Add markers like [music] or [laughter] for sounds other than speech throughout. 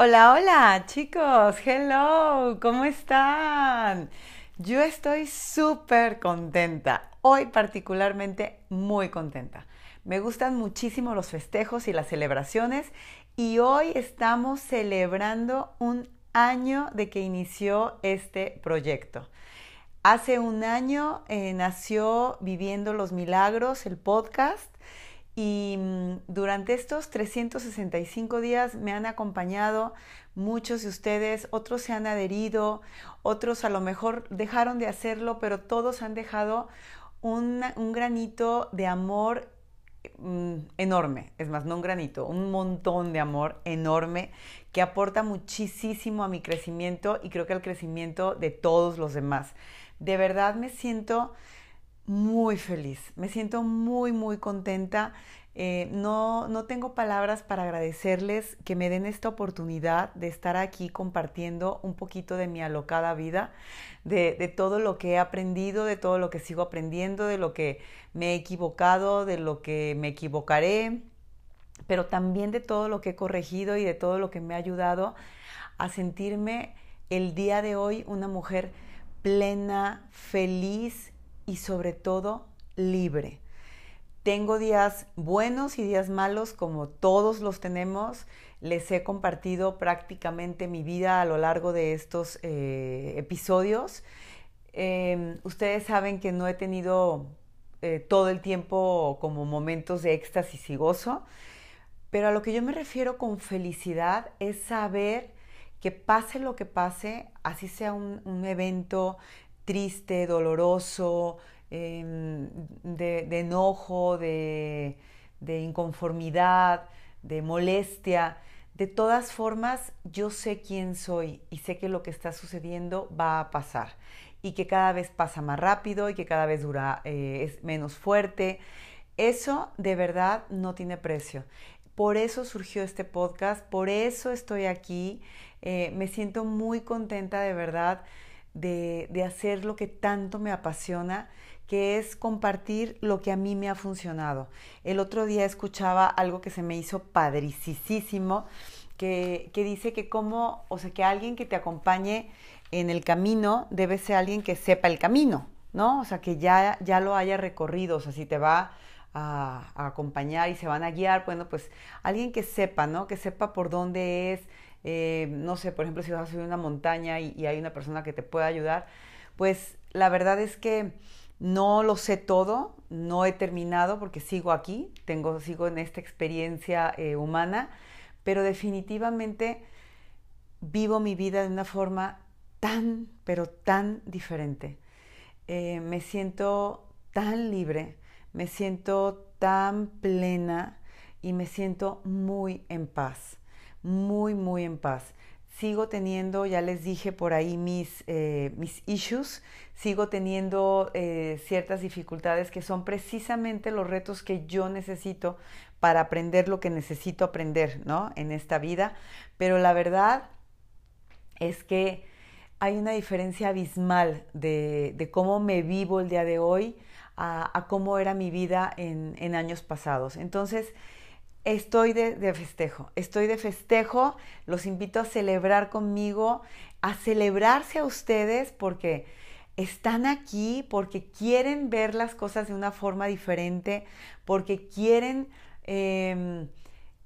Hola, hola chicos, hello, ¿cómo están? Yo estoy súper contenta, hoy particularmente muy contenta. Me gustan muchísimo los festejos y las celebraciones y hoy estamos celebrando un año de que inició este proyecto. Hace un año eh, nació Viviendo los Milagros, el podcast, y mm, durante estos 365 días me han acompañado muchos de ustedes, otros se han adherido, otros a lo mejor dejaron de hacerlo, pero todos han dejado un, granito de amor mm, enorme, es más, no un granito, un montón de amor enorme que aporta muchísimo a mi crecimiento y creo que al crecimiento de todos los demás. De verdad me siento muy feliz, me siento muy, muy contenta. Eh, no, no tengo palabras para agradecerles que me den esta oportunidad de estar aquí compartiendo un poquito de mi alocada vida, de, de, todo lo que he aprendido, de todo lo que sigo aprendiendo, de lo que me he equivocado, de lo que me equivocaré, pero también de todo lo que he corregido y de todo lo que me ha ayudado a sentirme el día de hoy una mujer plena, feliz y sobre todo libre. Tengo días buenos y días malos como todos los tenemos. Les he compartido prácticamente mi vida a lo largo de estos eh, episodios. Em, ustedes saben que no he tenido eh, todo el tiempo como momentos de éxtasis y gozo, pero a lo que yo me refiero con felicidad es saber que pase lo que pase, así sea un evento triste, doloroso, em, de, enojo, de, inconformidad, de molestia. De todas formas, yo sé quién soy y sé que lo que está sucediendo va a pasar y que cada vez pasa más rápido y que cada vez dura, eh, es menos fuerte. Eso de verdad no tiene precio. Por eso surgió este podcast, por eso estoy aquí. Eh, me siento muy contenta de verdad de, hacer lo que tanto me apasiona, que es compartir lo que a mí me ha funcionado. El otro día escuchaba algo que se me hizo padricísimo, que, que dice que como, o sea, que alguien que te acompañe en el camino debe ser alguien que sepa el camino, ¿no? O sea, que ya, ya lo haya recorrido, o sea, si te va a, a, acompañar y se van a guiar, bueno, pues alguien que sepa, ¿no? Que sepa por dónde es, eh, no sé, por ejemplo, si vas a subir una montaña y, hay una persona que te pueda ayudar, pues la verdad es que no lo sé todo, no he terminado porque sigo aquí, tengo, sigo en esta experiencia eh, humana, pero definitivamente vivo mi vida de una forma tan, pero tan diferente. Eh, me siento tan libre, me siento tan plena y me siento muy en paz muy, muy en paz. Sigo teniendo, ya les dije por ahí mis, eh, mis issues, sigo teniendo eh, ciertas dificultades que son precisamente los retos que yo necesito para aprender lo que necesito aprender, ¿no? En esta vida. Pero la verdad es que hay una diferencia abismal de, cómo me vivo el día de hoy a, cómo era mi vida en, en años pasados. Entonces, estoy de, festejo, estoy de festejo, los invito a celebrar conmigo, a celebrarse a ustedes porque están aquí, porque quieren ver las cosas de una forma diferente, porque quieren em,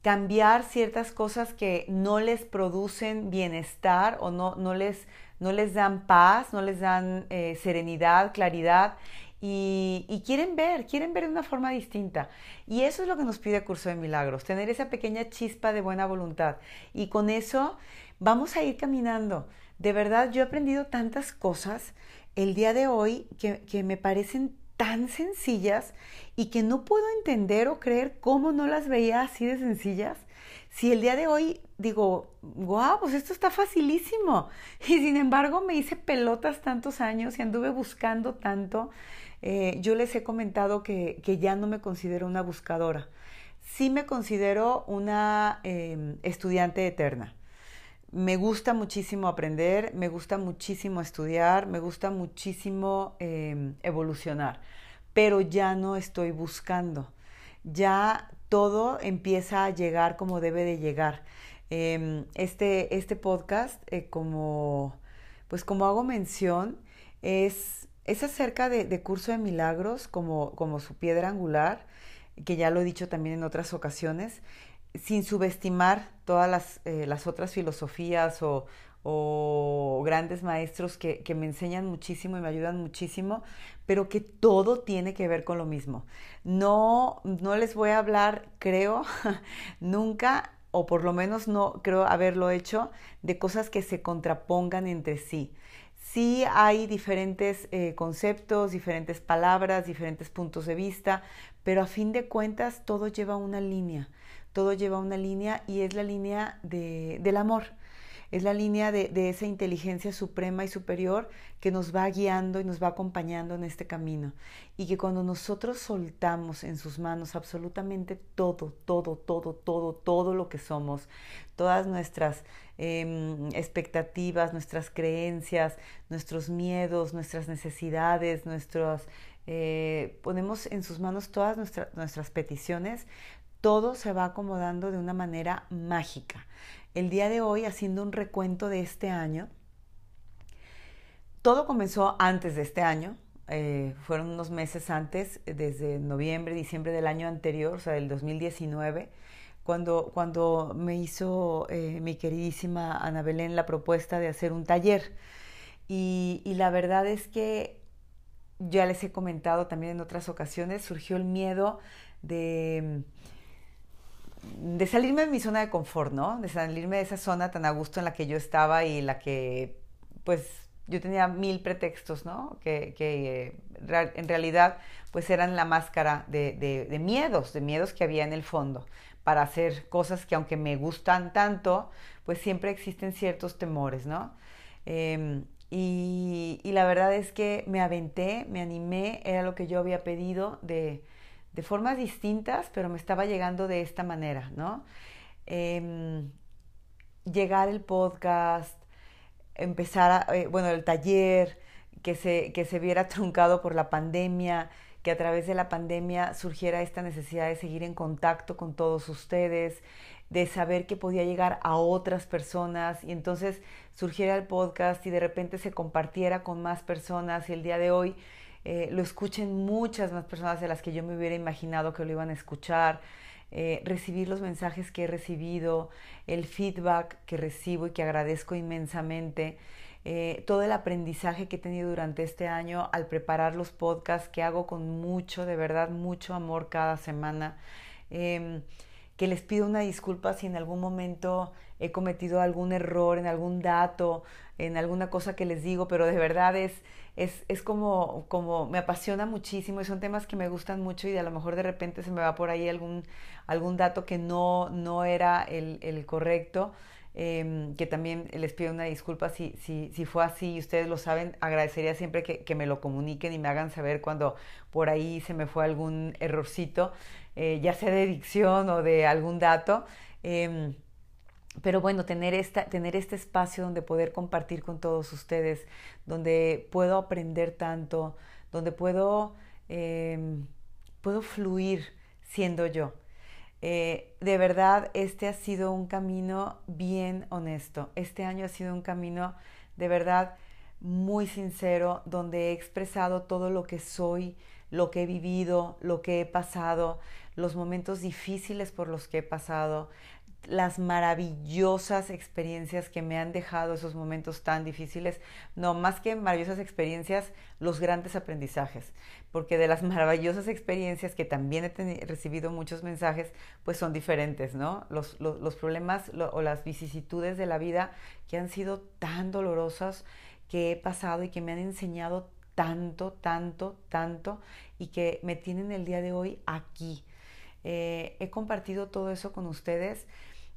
cambiar ciertas cosas que no les producen bienestar o no, no, les, no les dan paz, no les dan eh, serenidad, claridad y, quieren ver, quieren ver de una forma distinta. Y eso es lo que nos pide Curso de Milagros, tener esa pequeña chispa de buena voluntad. Y con eso vamos a ir caminando. De verdad, yo he aprendido tantas cosas el día de hoy que, que me parecen tan sencillas y que no puedo entender o creer cómo no las veía así de sencillas. Si el día de hoy digo, guau, pues esto está facilísimo. [laughs] Y sin embargo me hice pelotas tantos años y anduve buscando tanto eh, yo les he comentado que, ya no me considero una buscadora. Sí me considero una em, estudiante eterna. Me gusta muchísimo aprender, me gusta muchísimo estudiar, me gusta muchísimo em, evolucionar, pero ya no estoy buscando. Ya todo empieza a llegar como debe de llegar. Em, este, este podcast, eh, como, pues como hago mención, es, es acerca de, curso de milagros como, su piedra angular, que ya lo he dicho también en otras ocasiones, sin subestimar todas las, eh, otras filosofías o, o grandes maestros que, que, me enseñan muchísimo y me ayudan muchísimo, pero que todo tiene que ver con lo mismo. No, no les voy a hablar, creo, [laughs] nunca, o por lo menos no creo haberlo hecho, de cosas que se contrapongan entre sí. Sí hay diferentes eh, conceptos, diferentes palabras, diferentes puntos de vista, pero a fin de cuentas todo lleva una línea, todo lleva una línea y es la línea de, del amor es la línea de, esa inteligencia suprema y superior que nos va guiando y nos va acompañando en este camino. Y que cuando nosotros soltamos en sus manos absolutamente todo, todo, todo, todo, todo lo que somos, todas nuestras em, expectativas, nuestras creencias, nuestros miedos, nuestras necesidades, nuestros... Eh, ponemos en sus manos todas nuestras peticiones, todo se va acomodando de una manera mágica el día de hoy haciendo un recuento de este año. Todo comenzó antes de este año, eh, fueron unos meses antes, desde noviembre, diciembre del año anterior, o sea, del 2019, cuando, cuando me hizo eh, mi queridísima Ana Belén la propuesta de hacer un taller. y la verdad es que ya les he comentado también en otras ocasiones, surgió el miedo de de salirme de mi zona de confort, ¿no? De salirme de esa zona tan a gusto en la que yo estaba y la que, pues, yo tenía mil pretextos, ¿no? Que, que en realidad, pues, eran la máscara de, miedos, de miedos que había en el fondo para hacer cosas que aunque me gustan tanto, pues siempre existen ciertos temores, ¿no? Em, y, y, la verdad es que me aventé, me animé, era lo que yo había pedido de, de formas distintas, pero me estaba llegando de esta manera, ¿no? Em, llegar el podcast, empezar, a, eh, bueno, el taller, que se, que se viera [laughs] truncado por la pandemia, que a través de la pandemia surgiera esta necesidad de seguir en contacto con todos ustedes, de saber que podía llegar a otras personas y entonces surgiera el podcast y de repente se compartiera con más personas y el día de hoy eh, lo escuchen muchas más personas de las que yo me hubiera imaginado que lo iban a escuchar, eh, recibir los mensajes que he recibido, el feedback que recibo y que agradezco inmensamente. Eh, todo el aprendizaje que he tenido durante este año al preparar los podcasts que hago con mucho, de verdad, mucho amor cada semana. Em, que les pido una disculpa si en algún momento he cometido algún error en algún dato, en alguna cosa que les digo, pero de verdad es, es, es como, como me apasiona muchísimo y son temas que me gustan mucho y a lo mejor de repente se me va por ahí algún, algún dato que no, no era el, el correcto. Em, que también les pido una disculpa si, si, si, fue así y ustedes lo saben, agradecería siempre que, me lo comuniquen y me hagan saber cuando por ahí se me fue algún errorcito, eh, ya sea de dicción o de algún dato. Eh, pero bueno, tener, esta, tener este espacio donde poder compartir con todos ustedes, donde puedo aprender tanto, donde puedo, em, puedo fluir siendo yo. Eh, de verdad, este ha sido un camino bien honesto. Este año ha sido un camino de verdad muy sincero, donde he expresado todo lo que soy, lo que he vivido, lo que he pasado, los momentos difíciles por los que he pasado, las maravillosas experiencias que me han dejado esos momentos tan difíciles, no más que maravillosas experiencias, los grandes aprendizajes, porque de las [laughs] maravillosas experiencias que también he recibido muchos mensajes, pues son diferentes, ¿no? Los, los, problemas o las vicisitudes de la vida que han sido tan dolorosas que he pasado y que me han enseñado tanto, tanto, tanto y que me tienen el día de hoy aquí. Eh, he compartido todo eso con ustedes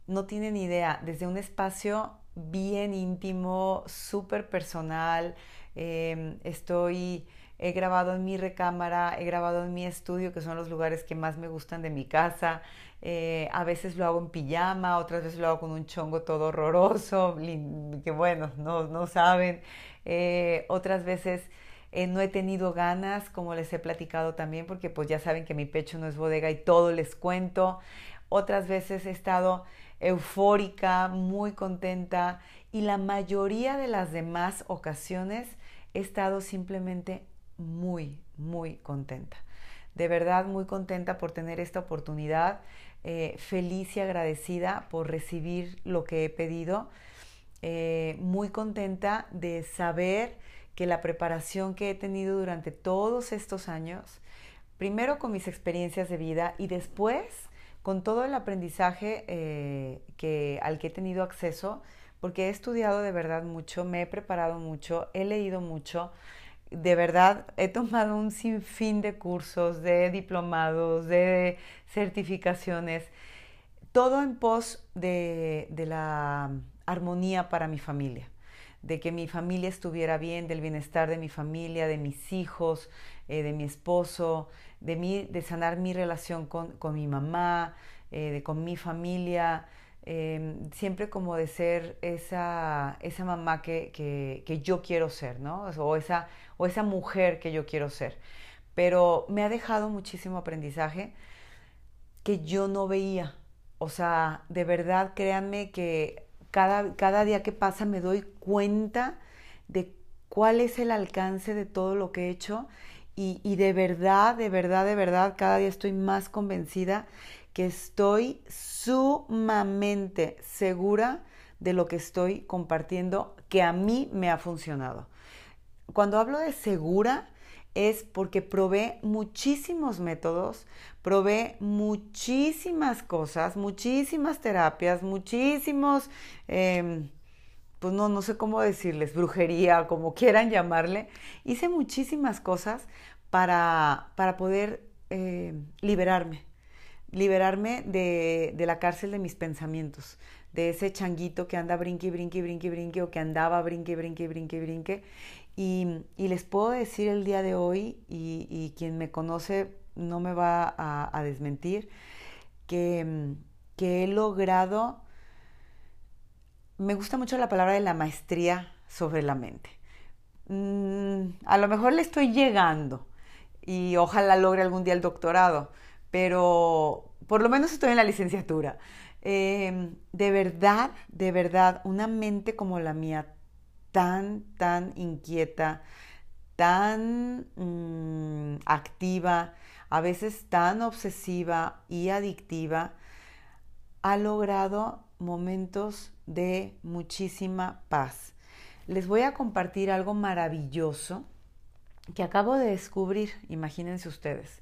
no tienen idea, desde un espacio bien íntimo, súper personal. Em, estoy, he grabado en mi recámara, he grabado en mi estudio, que son los lugares que más me gustan de mi casa. Eh, a veces lo hago en pijama, otras veces lo hago con un chongo todo horroroso, [laughs] que bueno, no, no saben. Eh, otras veces eh, no he tenido ganas, como les he platicado también, porque pues ya saben que mi pecho no es bodega y todo les cuento. Otras veces he estado eufórica, muy contenta y la mayoría de las demás ocasiones he estado simplemente muy, muy contenta. De verdad muy contenta por tener esta oportunidad, eh, feliz y agradecida por recibir lo que he pedido, eh, muy contenta de saber que la preparación que he tenido durante todos estos años, primero con mis experiencias de vida y después con todo el aprendizaje eh, que, al que he tenido acceso, porque he estudiado de verdad mucho, me he preparado mucho, he leído mucho, de verdad he tomado un sinfín de cursos, de diplomados, de certificaciones, todo en pos de, la armonía para mi familia, de que mi familia estuviera bien, del bienestar de mi familia, de mis hijos, eh, de mi esposo, de, mí, de sanar mi relación con, mi mamá, eh, de, con mi familia, em, siempre como de ser esa, esa mamá que, que, yo quiero ser, ¿no? O esa, o esa mujer que yo quiero ser. Pero me ha dejado muchísimo aprendizaje que yo no veía. O sea, de verdad, créanme que cada, cada día que pasa me doy cuenta de cuál es el alcance de todo lo que he hecho y, de verdad, de verdad, de verdad, cada día estoy más convencida que estoy sumamente segura de lo que estoy compartiendo que a mí me ha funcionado. Cuando hablo de segura es porque probé muchísimos métodos, probé muchísimas cosas, muchísimas terapias, muchísimos, em, pues no, no sé cómo decirles, brujería, como quieran llamarle. Hice muchísimas cosas para, para poder eh, liberarme, liberarme de, de, la cárcel de mis pensamientos, de ese changuito que anda brinque, brinque, brinque, brinque, o que andaba brinque, brinque, brinque, brinque. Y, les puedo decir el día de hoy, y, y quien me conoce no me va a, a desmentir, que, que he logrado, me gusta mucho la palabra de la maestría sobre la mente. Mm, a lo mejor le estoy llegando, y ojalá logre algún día el doctorado, pero por lo menos estoy en la licenciatura. Em, de verdad, de verdad, una mente como la mía, tan, tan inquieta, tan mm, activa, a veces tan obsesiva y adictiva, ha logrado momentos de muchísima paz. Les voy a compartir algo maravilloso que acabo de descubrir, imagínense ustedes.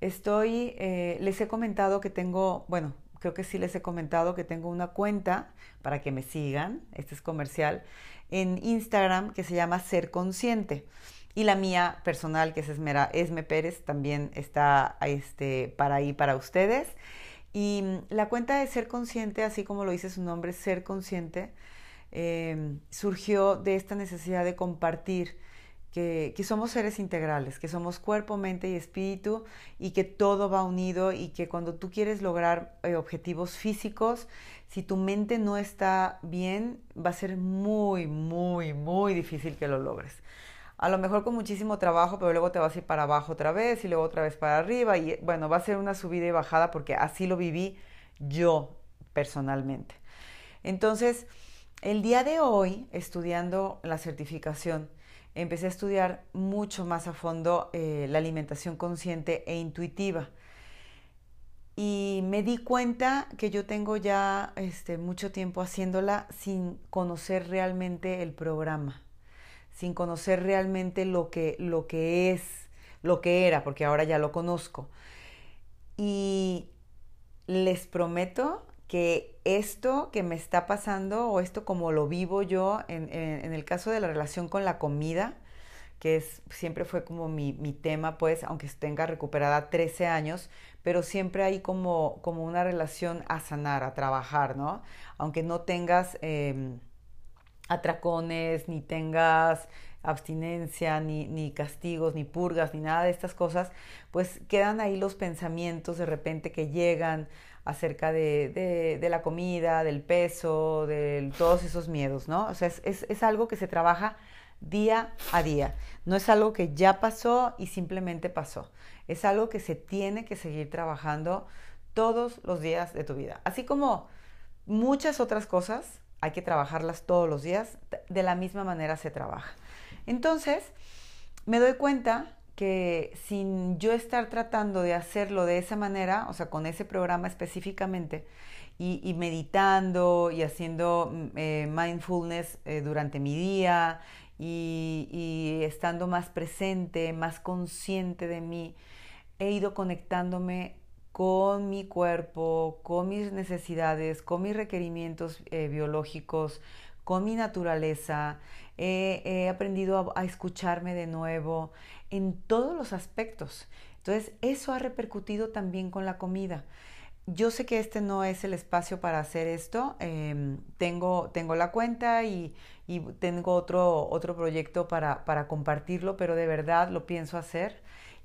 Estoy, eh, les he comentado que tengo, bueno, creo que sí les he comentado que tengo una cuenta para que me sigan, este es comercial, en Instagram que se llama Ser Consciente. Y la mía personal, que es Esmera, Esme Pérez, también está este, para ahí para ustedes. Y mm, la cuenta de Ser Consciente, así como lo dice su nombre, Ser Consciente, eh, surgió de esta necesidad de compartir que, somos seres integrales, que somos cuerpo, mente y espíritu y que todo va unido y que cuando tú quieres lograr eh, objetivos físicos, si tu mente no está bien, va a ser muy, muy, muy difícil que lo logres. A lo mejor con muchísimo trabajo, pero luego te vas a ir para abajo otra vez y luego otra vez para arriba y bueno, va a ser una subida y bajada porque así lo viví yo personalmente. Entonces, el día de hoy, estudiando la certificación, empecé a estudiar mucho más a fondo eh, la alimentación consciente e intuitiva. Y me di cuenta que yo tengo ya este, mucho tiempo haciéndola sin conocer realmente el programa, sin conocer realmente lo que, lo que es, lo que era, porque ahora ya lo conozco. Y les prometo que esto que me está pasando o esto como lo vivo yo en, el caso de la relación con la comida, que es, siempre fue como mi, tema, pues, aunque tenga recuperada 13 años, pero siempre hay como, como una relación a sanar, a trabajar, ¿no? Aunque no tengas em, atracones, ni tengas abstinencia, ni, ni, castigos, ni purgas, ni nada de estas cosas, pues quedan ahí los pensamientos de repente que llegan acerca de, de, la comida, del peso, de todos esos miedos, ¿no? O sea, es, es, es, algo que se trabaja día a día. No es algo que ya pasó y simplemente pasó. Es algo que se tiene que seguir trabajando todos los días de tu vida. Así como muchas otras cosas hay que trabajarlas todos los días, de la misma manera se trabaja. Entonces, me doy cuenta que sin yo estar tratando de hacerlo de esa manera, o sea, con ese programa específicamente, y, meditando y haciendo mm, eh, mindfulness eh, durante mi día y, y estando más presente, más consciente de mí, he ido conectándome con mi cuerpo, con mis necesidades, con mis requerimientos eh, biológicos, con mi naturaleza. he aprendido a, escucharme de nuevo en todos los aspectos. Entonces, eso ha repercutido también con la comida. Yo sé que este no es el espacio para hacer esto. Em, tengo, tengo la cuenta y, tengo otro, otro proyecto para, para compartirlo, pero de verdad lo pienso hacer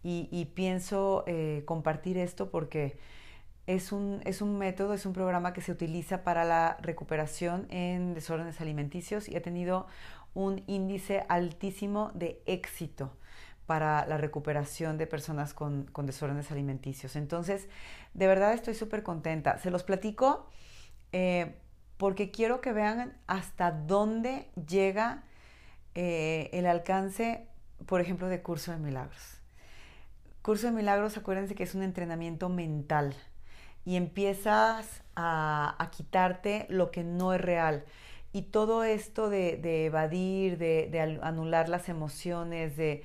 y, pienso eh, compartir esto porque es un, es un método, es un programa que se utiliza para la recuperación en desórdenes alimenticios y ha tenido un índice altísimo de éxito para la recuperación de personas con, desórdenes alimenticios. Entonces, de verdad estoy súper contenta. Se los platico eh, porque quiero que vean hasta dónde llega eh, el alcance, por ejemplo, de Curso de Milagros. Curso de Milagros, acuérdense que es un entrenamiento mental y empiezas a, quitarte lo que no es real. Y todo esto de, evadir, de, anular las emociones, de,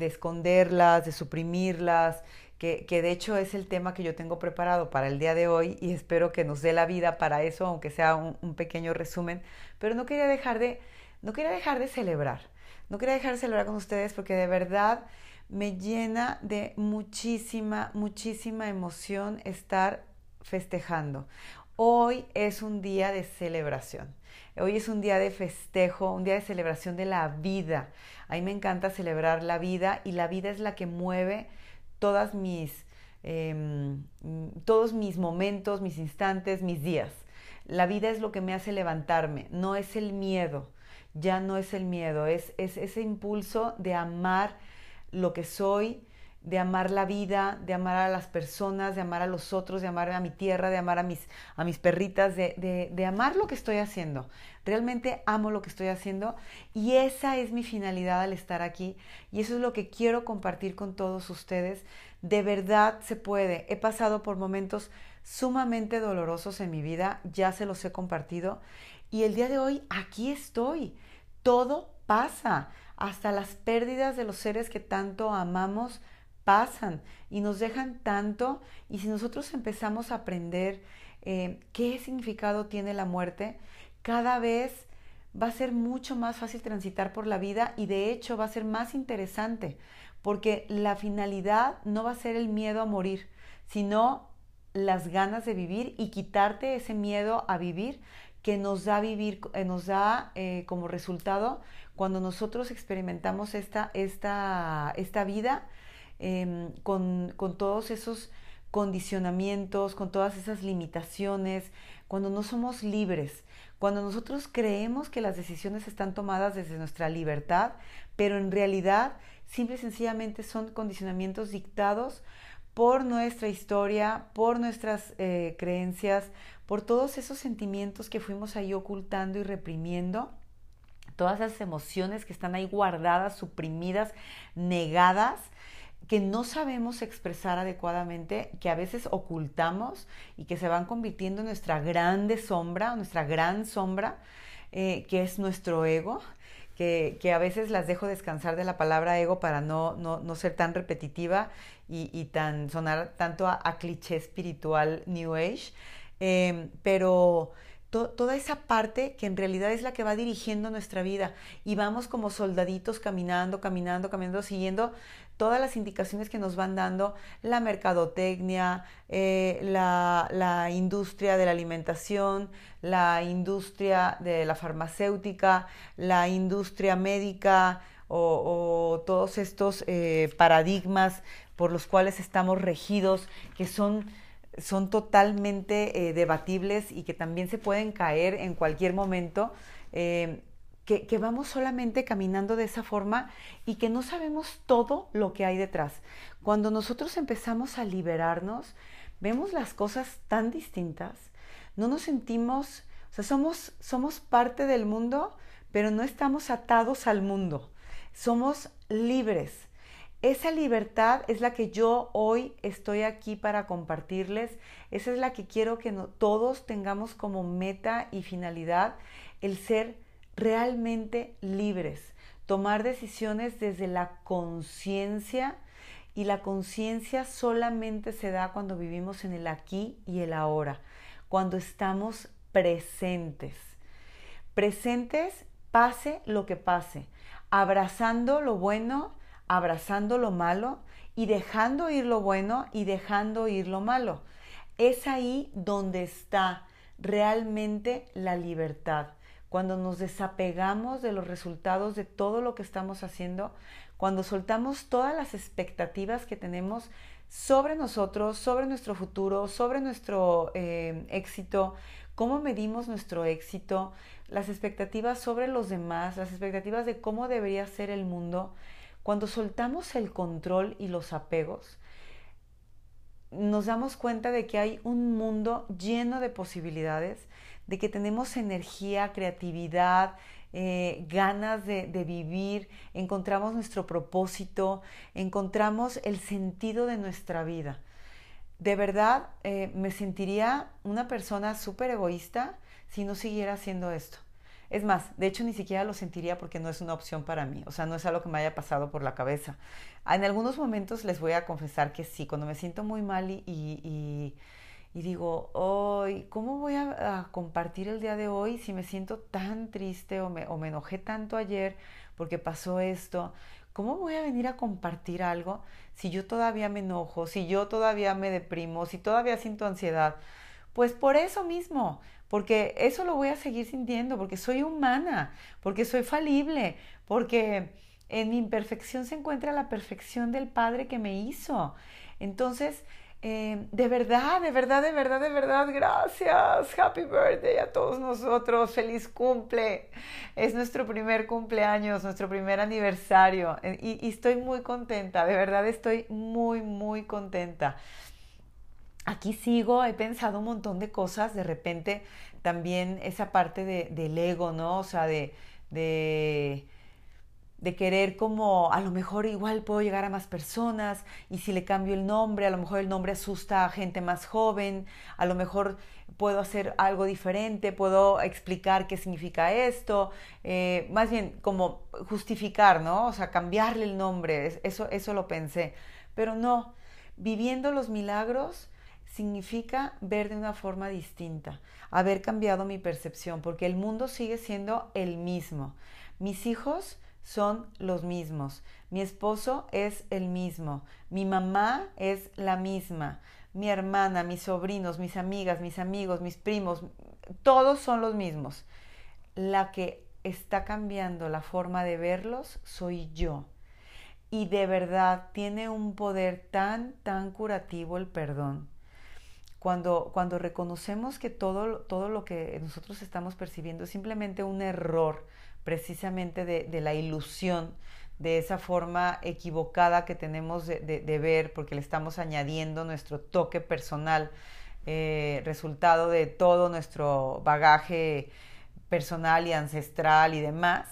esconderlas, de suprimirlas, que, de hecho es el tema que yo tengo preparado para el día de hoy y espero que nos dé la vida para eso, aunque sea un, un pequeño resumen. Pero no quería dejar de, no quería dejar de celebrar, no quería dejar de celebrar con ustedes porque de verdad me llena de muchísima, muchísima emoción estar festejando. Hoy es un día de celebración. Hoy es un día de festejo, un día de celebración de la vida. A mí me encanta celebrar la vida y la vida es la que mueve todas mis, em, todos mis momentos, mis instantes, mis días. La vida es lo que me hace levantarme, no es el miedo, ya no es el miedo, es, es ese impulso de amar lo que soy, de amar la vida, de amar a las personas, de amar a los otros, de amar a mi tierra, de amar a mis, a mis perritas, de, de, amar lo que estoy haciendo. Realmente amo lo que estoy haciendo y esa es mi finalidad al estar aquí y eso es lo que quiero compartir con todos ustedes. De verdad se puede. He pasado por momentos sumamente dolorosos en mi vida, ya se los he compartido y el día de hoy aquí estoy. Todo pasa hasta las pérdidas de los seres que tanto amamos pasan y nos dejan tanto. Y si nosotros empezamos a aprender eh, qué significado tiene la muerte, cada vez va a ser mucho más fácil transitar por la vida y de hecho va a ser más interesante porque la finalidad no va a ser el miedo a morir, sino las ganas de vivir y quitarte ese miedo a vivir que nos da vivir, eh, nos da eh, como resultado cuando nosotros experimentamos esta, esta, esta vida em, con, con todos esos condicionamientos, con todas esas limitaciones, cuando no somos libres, cuando nosotros creemos que las decisiones están tomadas desde nuestra libertad, pero en realidad simple y sencillamente son condicionamientos dictados por nuestra historia, por nuestras eh, creencias, por todos esos sentimientos que fuimos ahí ocultando y reprimiendo todas esas emociones que están ahí guardadas, suprimidas, negadas, que no sabemos expresar adecuadamente, que a veces ocultamos y que se van convirtiendo en nuestra grande sombra, nuestra gran sombra, eh, que es nuestro ego. Que, a veces las dejo descansar de la palabra ego para no, no, ser tan repetitiva y, tan sonar tanto a, cliché espiritual New Age. Eh, pero toda esa parte que en realidad es la que va dirigiendo nuestra vida. Y vamos como soldaditos caminando, caminando, caminando, siguiendo todas las indicaciones que nos van dando la mercadotecnia, eh, la, industria de la alimentación, la industria de la farmacéutica, la industria médica o, todos estos eh, paradigmas por los cuales estamos regidos, que son son totalmente eh, debatibles y que también se pueden caer en cualquier momento, eh, que, que, vamos solamente caminando de esa forma y que no sabemos todo lo que hay detrás. Cuando nosotros empezamos a liberarnos, vemos las cosas tan distintas, no nos sentimos, o sea, somos, somos parte del mundo, pero no estamos atados al mundo. Somos libres. Esa libertad es la que yo hoy estoy aquí para compartirles. Esa es la que quiero que todos tengamos como meta y finalidad, el ser realmente libres, tomar decisiones desde la conciencia y la conciencia solamente se da cuando vivimos en el aquí y el ahora, cuando estamos presentes. Presentes pase lo que pase, abrazando lo bueno, abrazando lo malo y dejando ir lo bueno y dejando ir lo malo. Es ahí donde está realmente la libertad. Cuando nos desapegamos de los resultados de todo lo que estamos haciendo, cuando soltamos todas las expectativas que tenemos sobre nosotros, sobre nuestro futuro, sobre nuestro eh, éxito, cómo medimos nuestro éxito, las expectativas sobre los demás, las expectativas de cómo debería ser el mundo, cuando soltamos el control y los apegos, nos damos cuenta de que hay un mundo lleno de posibilidades, de que tenemos energía, creatividad, eh, ganas de, vivir, encontramos nuestro propósito, encontramos el sentido de nuestra vida. De verdad, eh, me sentiría una persona súper egoísta si no siguiera haciendo esto. Es más, de hecho ni siquiera lo sentiría porque no es una opción para mí, o sea, no es algo que me haya pasado por la cabeza. En algunos momentos les voy a confesar que sí, cuando me siento muy mal y, digo, hoy, ¿cómo voy a, compartir el día de hoy si me siento tan triste o me, o me enojé tanto ayer porque pasó esto? ¿Cómo voy a venir a compartir algo si yo todavía me enojo, si yo todavía me deprimo, si todavía siento ansiedad? Pues por eso mismo, porque eso lo voy a seguir sintiendo, porque soy humana, porque soy falible, porque en mi imperfección se encuentra la perfección del Padre que me hizo. Entonces, eh, de verdad, de verdad, de verdad, de verdad, gracias. Happy birthday a todos nosotros. Feliz cumple. Es nuestro primer cumpleaños, nuestro primer aniversario. Eh, y estoy muy contenta, de verdad estoy muy, muy contenta aquí sigo, he pensado un montón de cosas, de repente también esa parte de, del ego, ¿no? O sea, de, de, querer como a lo mejor igual puedo llegar a más personas y si le cambio el nombre, a lo mejor el nombre asusta a gente más joven, a lo mejor puedo hacer algo diferente, puedo explicar qué significa esto, eh, más bien como justificar, ¿no? O sea, cambiarle el nombre, eso, eso lo pensé, pero no, viviendo los milagros, significa ver de una forma distinta, haber cambiado mi percepción, porque el mundo sigue siendo el mismo. Mis hijos son los mismos, mi esposo es el mismo, mi mamá es la misma, mi hermana, mis sobrinos, mis amigas, mis amigos, mis primos, todos son los mismos. La que está cambiando la forma de verlos soy yo. Y de verdad tiene un poder tan, tan curativo el perdón cuando, cuando reconocemos que todo, todo lo que nosotros estamos percibiendo es simplemente un error precisamente de, la ilusión, de esa forma equivocada que tenemos de, ver, porque le estamos añadiendo nuestro toque personal, eh, resultado de todo nuestro bagaje personal y ancestral y demás,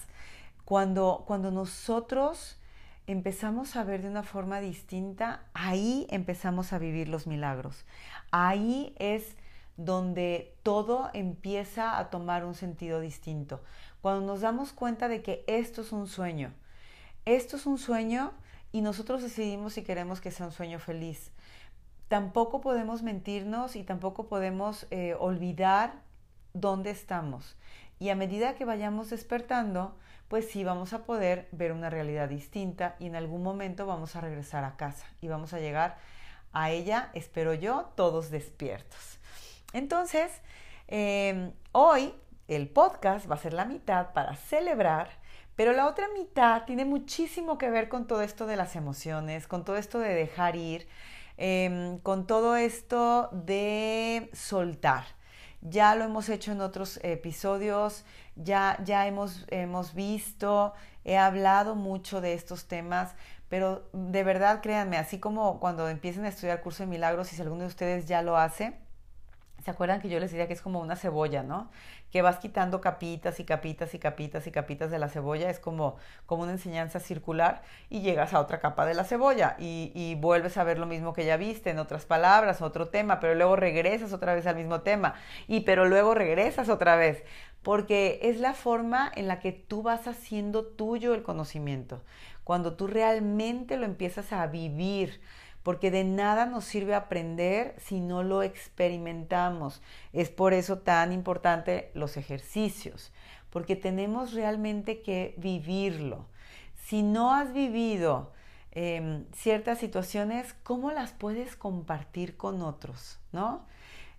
cuando, cuando nosotros empezamos a ver de una forma distinta, ahí empezamos a vivir los milagros. Ahí es donde todo empieza a tomar un sentido distinto. Cuando nos damos cuenta de que esto es un sueño, esto es un sueño y nosotros decidimos si queremos que sea un sueño feliz. Tampoco podemos mentirnos y tampoco podemos eh, olvidar dónde estamos. Y a medida que vayamos despertando, pues sí vamos a poder ver una realidad distinta y en algún momento vamos a regresar a casa y vamos a llegar a ella, espero yo, todos despiertos. Entonces, em, hoy el podcast va a ser la mitad para celebrar, pero la otra mitad tiene muchísimo que ver con todo esto de las emociones, con todo esto de dejar ir, em, con todo esto de soltar. Ya lo hemos hecho en otros episodios, ya, ya hemos, hemos visto, he hablado mucho de estos temas, pero de verdad créanme, así como cuando empiecen a estudiar curso de milagros, si alguno de ustedes ya lo hace, ¿Se acuerdan que yo les decía que es como una cebolla, ¿no? Que vas quitando capitas y capitas y capitas y capitas de la cebolla, es como, como una enseñanza circular y llegas a otra capa de la cebolla y, y, vuelves a ver lo mismo que ya viste, en otras palabras, otro tema, pero luego regresas otra vez al mismo tema y pero luego regresas otra vez, porque es la forma en la que tú vas haciendo tuyo el conocimiento, cuando tú realmente lo empiezas a vivir porque de nada nos sirve aprender si no lo experimentamos. Es por eso tan importante los ejercicios, porque tenemos realmente que vivirlo. Si no has vivido em, ciertas situaciones, ¿cómo las puedes compartir con otros? ¿no?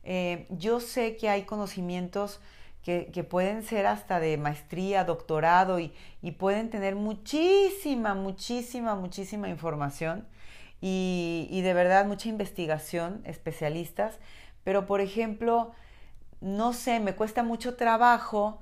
Eh, yo sé que hay conocimientos que, pueden ser hasta de maestría, doctorado y pueden tener muchísima, muchísima, muchísima información y, de verdad mucha investigación, especialistas, pero por ejemplo, no sé, me cuesta mucho trabajo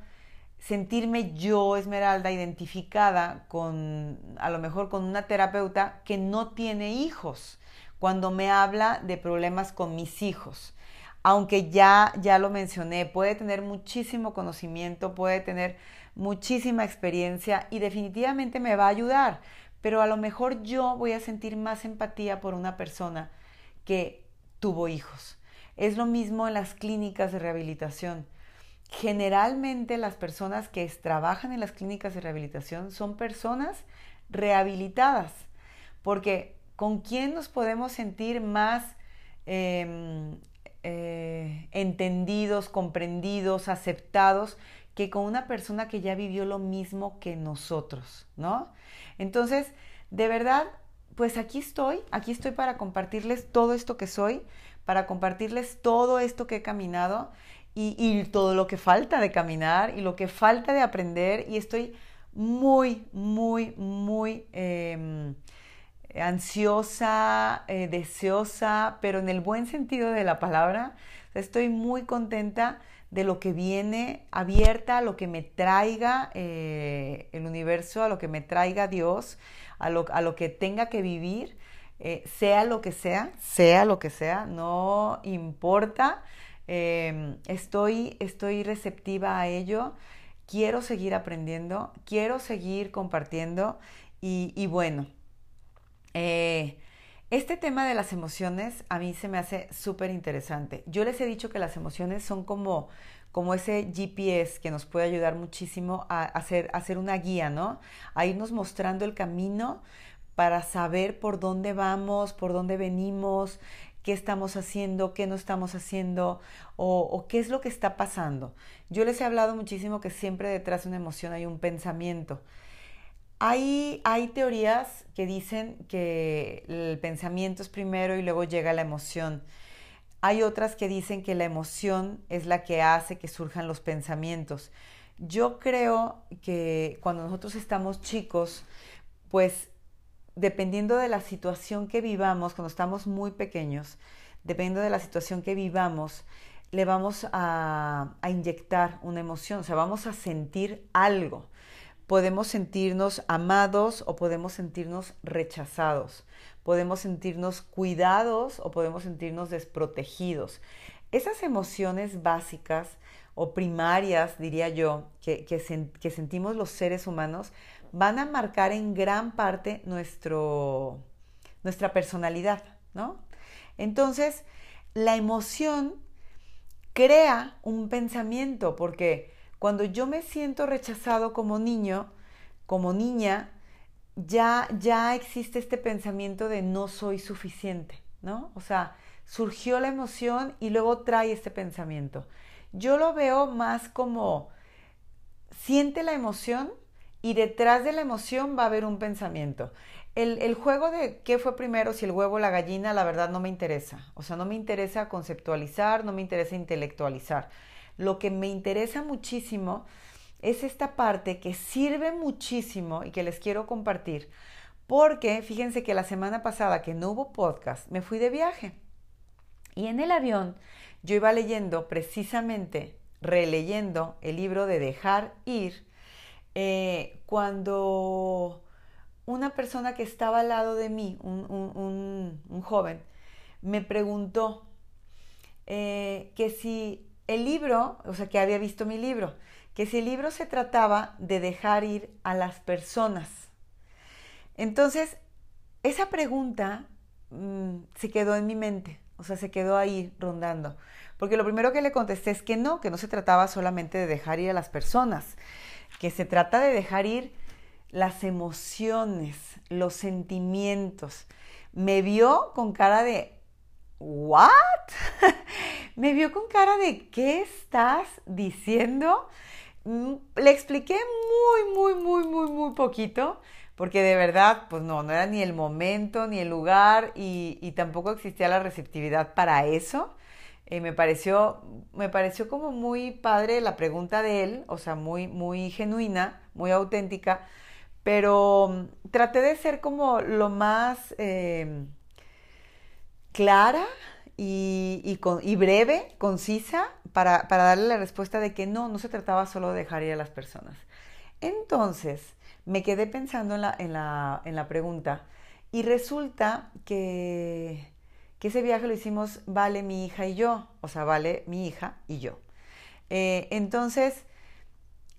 sentirme yo, Esmeralda, identificada con, a lo mejor con una terapeuta que no tiene hijos, cuando me habla de problemas con mis hijos. Aunque ya, ya lo mencioné, puede tener muchísimo conocimiento, puede tener muchísima experiencia y definitivamente me va a ayudar pero a lo mejor yo voy a sentir más empatía por una persona que tuvo hijos. Es lo mismo en las clínicas de rehabilitación. Generalmente las personas que trabajan en las clínicas de rehabilitación son personas rehabilitadas, porque ¿con quién nos podemos sentir más em, eh, entendidos, comprendidos, aceptados que con una persona que ya vivió lo mismo que nosotros, ¿no? Entonces, de verdad, pues aquí estoy, aquí estoy para compartirles todo esto que soy, para compartirles todo esto que he caminado y, todo lo que falta de caminar y lo que falta de aprender y estoy muy, muy, muy em, ansiosa, eh, deseosa, pero en el buen sentido de la palabra. Estoy muy contenta de lo que viene, abierta a lo que me traiga eh, el universo, a lo que me traiga Dios, a lo, a lo que tenga que vivir, eh, sea lo que sea, sea lo que sea, no importa. Em, estoy, estoy receptiva a ello, quiero seguir aprendiendo, quiero seguir compartiendo y, bueno, eh, este tema de las emociones a mí se me hace súper interesante. Yo les he dicho que las emociones son como, como ese GPS que nos puede ayudar muchísimo a hacer, hacer una guía, ¿no? A irnos mostrando el camino para saber por dónde vamos, por dónde venimos, qué estamos haciendo, qué no estamos haciendo o, qué es lo que está pasando. Yo les he hablado muchísimo que siempre detrás de una emoción hay un pensamiento. Hay, teorías que dicen que el pensamiento es primero y luego llega la emoción. Hay otras que dicen que la emoción es la que hace que surjan los pensamientos. Yo creo que cuando nosotros estamos chicos, pues dependiendo de la situación que vivamos, cuando estamos muy pequeños, dependiendo de la situación que vivamos, le vamos a, a inyectar una emoción, o sea, vamos a sentir algo podemos sentirnos amados o podemos sentirnos rechazados, podemos sentirnos cuidados o podemos sentirnos desprotegidos. Esas emociones básicas o primarias, diría yo, que, que, sentimos los seres humanos, van a marcar en gran parte nuestro, nuestra personalidad, ¿no? Entonces, la emoción crea un pensamiento porque cuando yo me siento rechazado como niño, como niña, ya, ya existe este pensamiento de no soy suficiente, ¿no? O sea, surgió la emoción y luego trae este pensamiento. Yo lo veo más como siente la emoción y detrás de la emoción va a haber un pensamiento. El, el, juego de qué fue primero, si el huevo o la gallina, la verdad no me interesa. O sea, no me interesa conceptualizar, no me interesa intelectualizar. Lo que me interesa muchísimo es esta parte que sirve muchísimo y que les quiero compartir. Porque fíjense que la semana pasada que no hubo podcast, me fui de viaje. Y en el avión yo iba leyendo precisamente, releyendo el libro de Dejar ir, eh, cuando una persona que estaba al lado de mí, un, un joven, me preguntó, eh, que si el libro, o sea, que había visto mi libro, que si el libro se trataba de dejar ir a las personas. Entonces, esa pregunta mm, se quedó en mi mente, o sea, se quedó ahí rondando. Porque lo primero que le contesté es que no, que no se trataba solamente de dejar ir a las personas, que se trata de dejar ir las emociones, los sentimientos. Me vio con cara de, ¿what? [laughs] Me vio con cara de, ¿qué estás diciendo? Mm, le expliqué muy, muy, muy, muy, muy poquito, porque de verdad, pues no, no era ni el momento, ni el lugar, y, tampoco existía la receptividad para eso. Eh, me, pareció, me pareció como muy padre la pregunta de él, o sea, muy, muy genuina, muy auténtica, pero mm, traté de ser como lo más em, clara y, y, breve, concisa, para, darle la respuesta de que no, no se trataba solo de dejar ir a las personas. Entonces, me quedé pensando en la, en la, en la pregunta y resulta que, que, ese viaje lo hicimos Vale, mi hija y yo, o sea, Vale, mi hija y yo. Eh, entonces,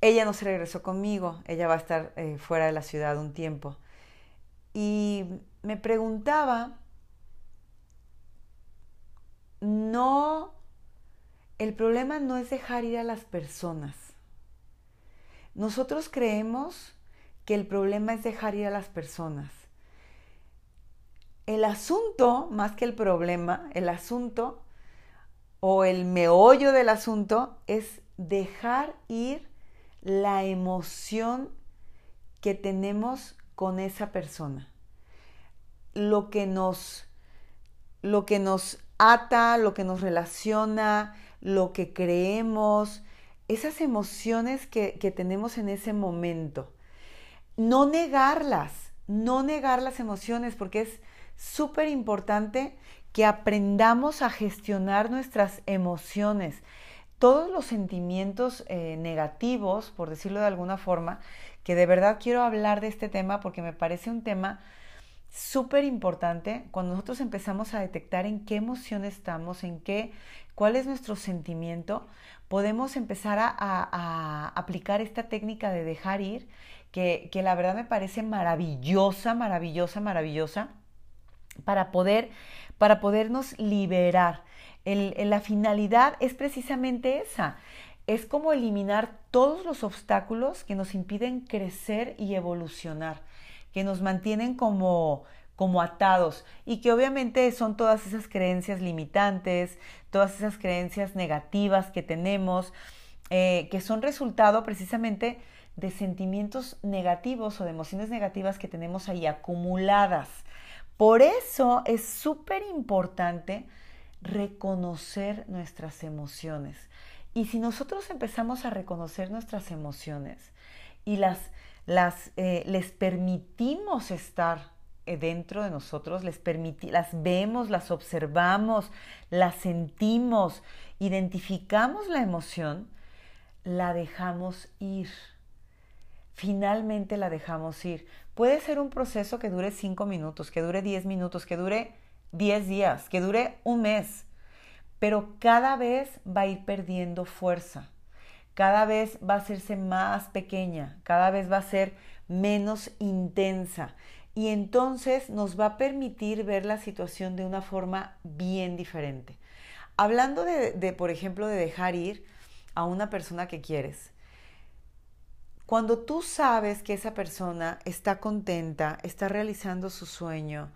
ella no se regresó conmigo, ella va a estar eh, fuera de la ciudad un tiempo. Y me preguntaba, no, el problema no es dejar ir a las personas. Nosotros creemos que el problema es dejar ir a las personas. El asunto, más que el problema, el asunto o el meollo del asunto es dejar ir la emoción que tenemos con esa persona. Lo que nos, lo que nos ata, lo que nos relaciona, lo que creemos, esas emociones que, que tenemos en ese momento. No negarlas, no negar las emociones, porque es súper importante que aprendamos a gestionar nuestras emociones todos los sentimientos eh, negativos, por decirlo de alguna forma, que de verdad quiero hablar de este tema porque me parece un tema súper importante cuando nosotros empezamos a detectar en qué emoción estamos, en qué, cuál es nuestro sentimiento, podemos empezar a, aplicar esta técnica de dejar ir, que, que la verdad me parece maravillosa, maravillosa, maravillosa, para poder, para podernos liberar la finalidad es precisamente esa. Es como eliminar todos los obstáculos que nos impiden crecer y evolucionar, que nos mantienen como, como atados y que obviamente son todas esas creencias limitantes, todas esas creencias negativas que tenemos, eh, que son resultado precisamente de sentimientos negativos o de emociones negativas que tenemos ahí acumuladas. Por eso es súper importante reconocer nuestras emociones. Y si nosotros empezamos a reconocer nuestras emociones y las, las eh, les permitimos estar eh, dentro de nosotros, les las vemos, las observamos, las sentimos, identificamos la emoción, la dejamos ir. Finalmente la dejamos ir. Puede ser un proceso que dure cinco minutos, que dure diez minutos, que dure 10 días, que dure un mes, pero cada vez va a ir perdiendo fuerza, cada vez va a hacerse más pequeña, cada vez va a ser menos intensa y entonces nos va a permitir ver la situación de una forma bien diferente. Hablando de, por ejemplo, de dejar ir a una persona que quieres, cuando tú sabes que esa persona está contenta, está realizando su sueño,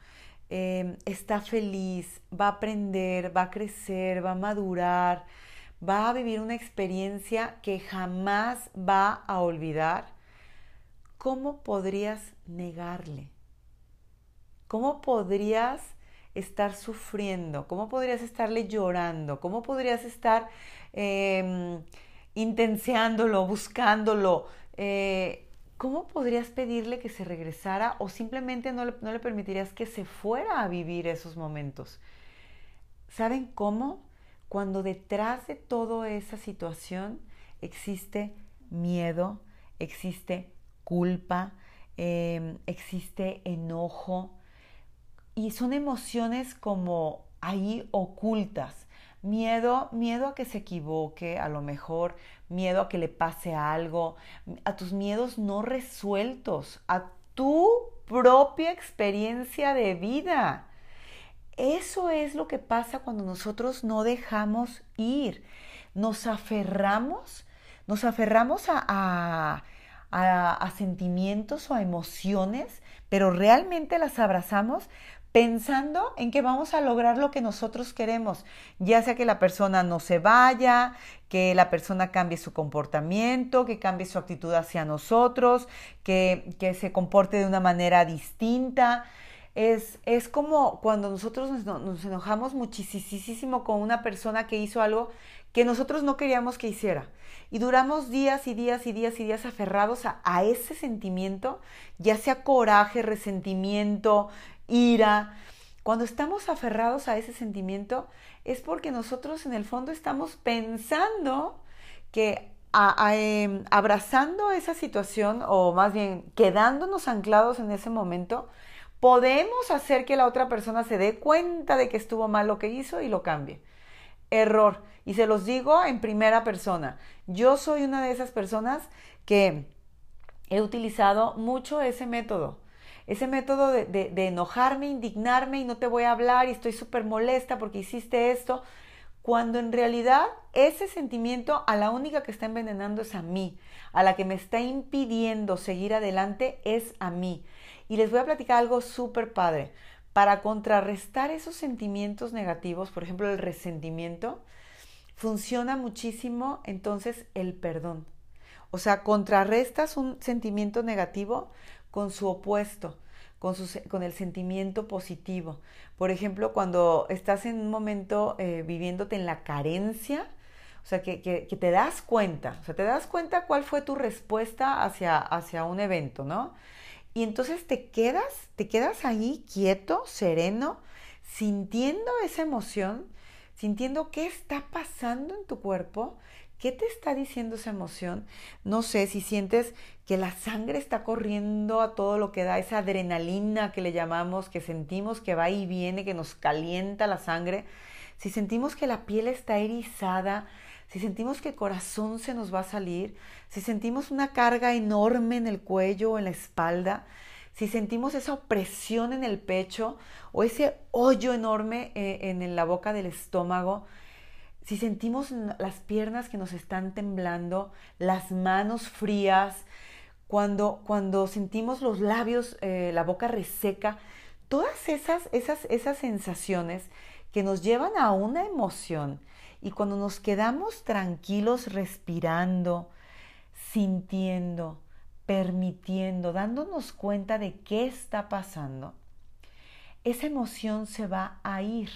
Em, está feliz, va a aprender, va a crecer, va a madurar, va a vivir una experiencia que jamás va a olvidar, ¿cómo podrías negarle? ¿Cómo podrías estar sufriendo? ¿Cómo podrías estarle llorando? ¿Cómo podrías estar eh, intenseándolo, buscándolo? ¿cómo podrías pedirle que se regresara o simplemente no le, permitirías que se fuera a vivir esos momentos? ¿Saben cómo? Cuando detrás de toda esa situación existe miedo, existe culpa, em, existe enojo y son emociones como ahí ocultas, Miedo, miedo a que se equivoque, a lo mejor, miedo a que le pase algo, a tus miedos no resueltos, a tu propia experiencia de vida. Eso es lo que pasa cuando nosotros no dejamos ir. Nos aferramos, nos aferramos a, sentimientos o a emociones, pero realmente las abrazamos pensando en que vamos a lograr lo que nosotros queremos, ya sea que la persona no se vaya, que la persona cambie su comportamiento, que cambie su actitud hacia nosotros, que, que se comporte de una manera distinta. Es, es como cuando nosotros nos, enojamos muchísimo con una persona que hizo algo que nosotros no queríamos que hiciera. Y duramos días y días y días y días aferrados a, a ese sentimiento, ya sea coraje, resentimiento, ira. Cuando estamos aferrados a ese sentimiento es porque nosotros en el fondo estamos pensando que em, abrazando esa situación o más bien quedándonos anclados en ese momento, podemos hacer que la otra persona se dé cuenta de que estuvo mal lo que hizo y lo cambie. Error. Y se los digo en primera persona. Yo soy una de esas personas que he utilizado mucho ese método ese método de, enojarme, indignarme y no te voy a hablar y estoy súper molesta porque hiciste esto, cuando en realidad ese sentimiento a la única que está envenenando es a mí, a la que me está impidiendo seguir adelante es a mí. Y les voy a platicar algo súper padre. Para contrarrestar esos sentimientos negativos, por ejemplo el resentimiento, funciona muchísimo entonces el perdón. O sea, contrarrestas un sentimiento negativo con su opuesto, con, con el sentimiento positivo. Por ejemplo, cuando estás en un momento eh, viviéndote en la carencia, o sea, que, que, te das cuenta, o sea, te das cuenta cuál fue tu respuesta hacia, hacia un evento, ¿no? Y entonces te quedas, te quedas ahí quieto, sereno, sintiendo esa emoción, sintiendo qué está pasando en tu cuerpo ¿Qué te está diciendo esa emoción? No sé si sientes que la sangre está corriendo a todo lo que da, esa adrenalina que le llamamos, que sentimos que va y viene, que nos calienta la sangre. Si sentimos que la piel está erizada, si sentimos que el corazón se nos va a salir, si sentimos una carga enorme en el cuello o en la espalda, si sentimos esa opresión en el pecho o ese hoyo enorme eh, en la boca del estómago, si sentimos las piernas que nos están temblando, las manos frías, cuando, cuando sentimos los labios, eh, la boca reseca, todas esas, esas, esas sensaciones que nos llevan a una emoción y cuando nos quedamos tranquilos respirando, sintiendo, permitiendo, dándonos cuenta de qué está pasando, esa emoción se va a ir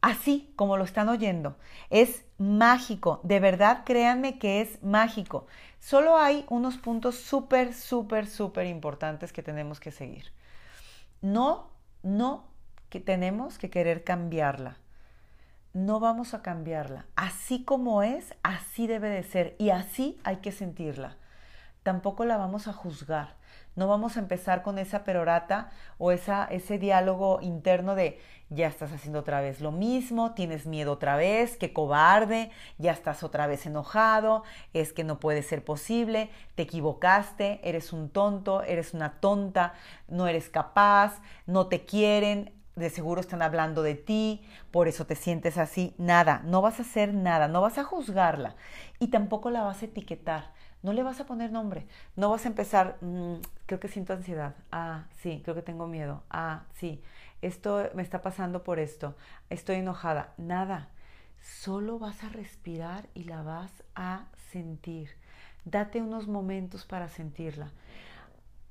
así como lo están oyendo. Es mágico, de verdad créanme que es mágico. Solo hay unos puntos súper, súper, súper importantes que tenemos que seguir. No, no que tenemos que querer cambiarla. No vamos a cambiarla. Así como es, así debe de ser y así hay que sentirla. Tampoco la vamos a juzgar. No vamos a empezar con esa perorata o esa, ese diálogo interno de ya estás haciendo otra vez lo mismo, tienes miedo otra vez, qué cobarde, ya estás otra vez enojado, es que no puede ser posible, te equivocaste, eres un tonto, eres una tonta, no eres capaz, no te quieren, de seguro están hablando de ti, por eso te sientes así. Nada, no vas a hacer nada, no vas a juzgarla y tampoco la vas a etiquetar. No le vas a poner nombre, no vas a empezar, mm, creo que siento ansiedad, ah, sí, creo que tengo miedo, ah, sí, esto me está pasando por esto, estoy enojada, nada, solo vas a respirar y la vas a sentir. Date unos momentos para sentirla.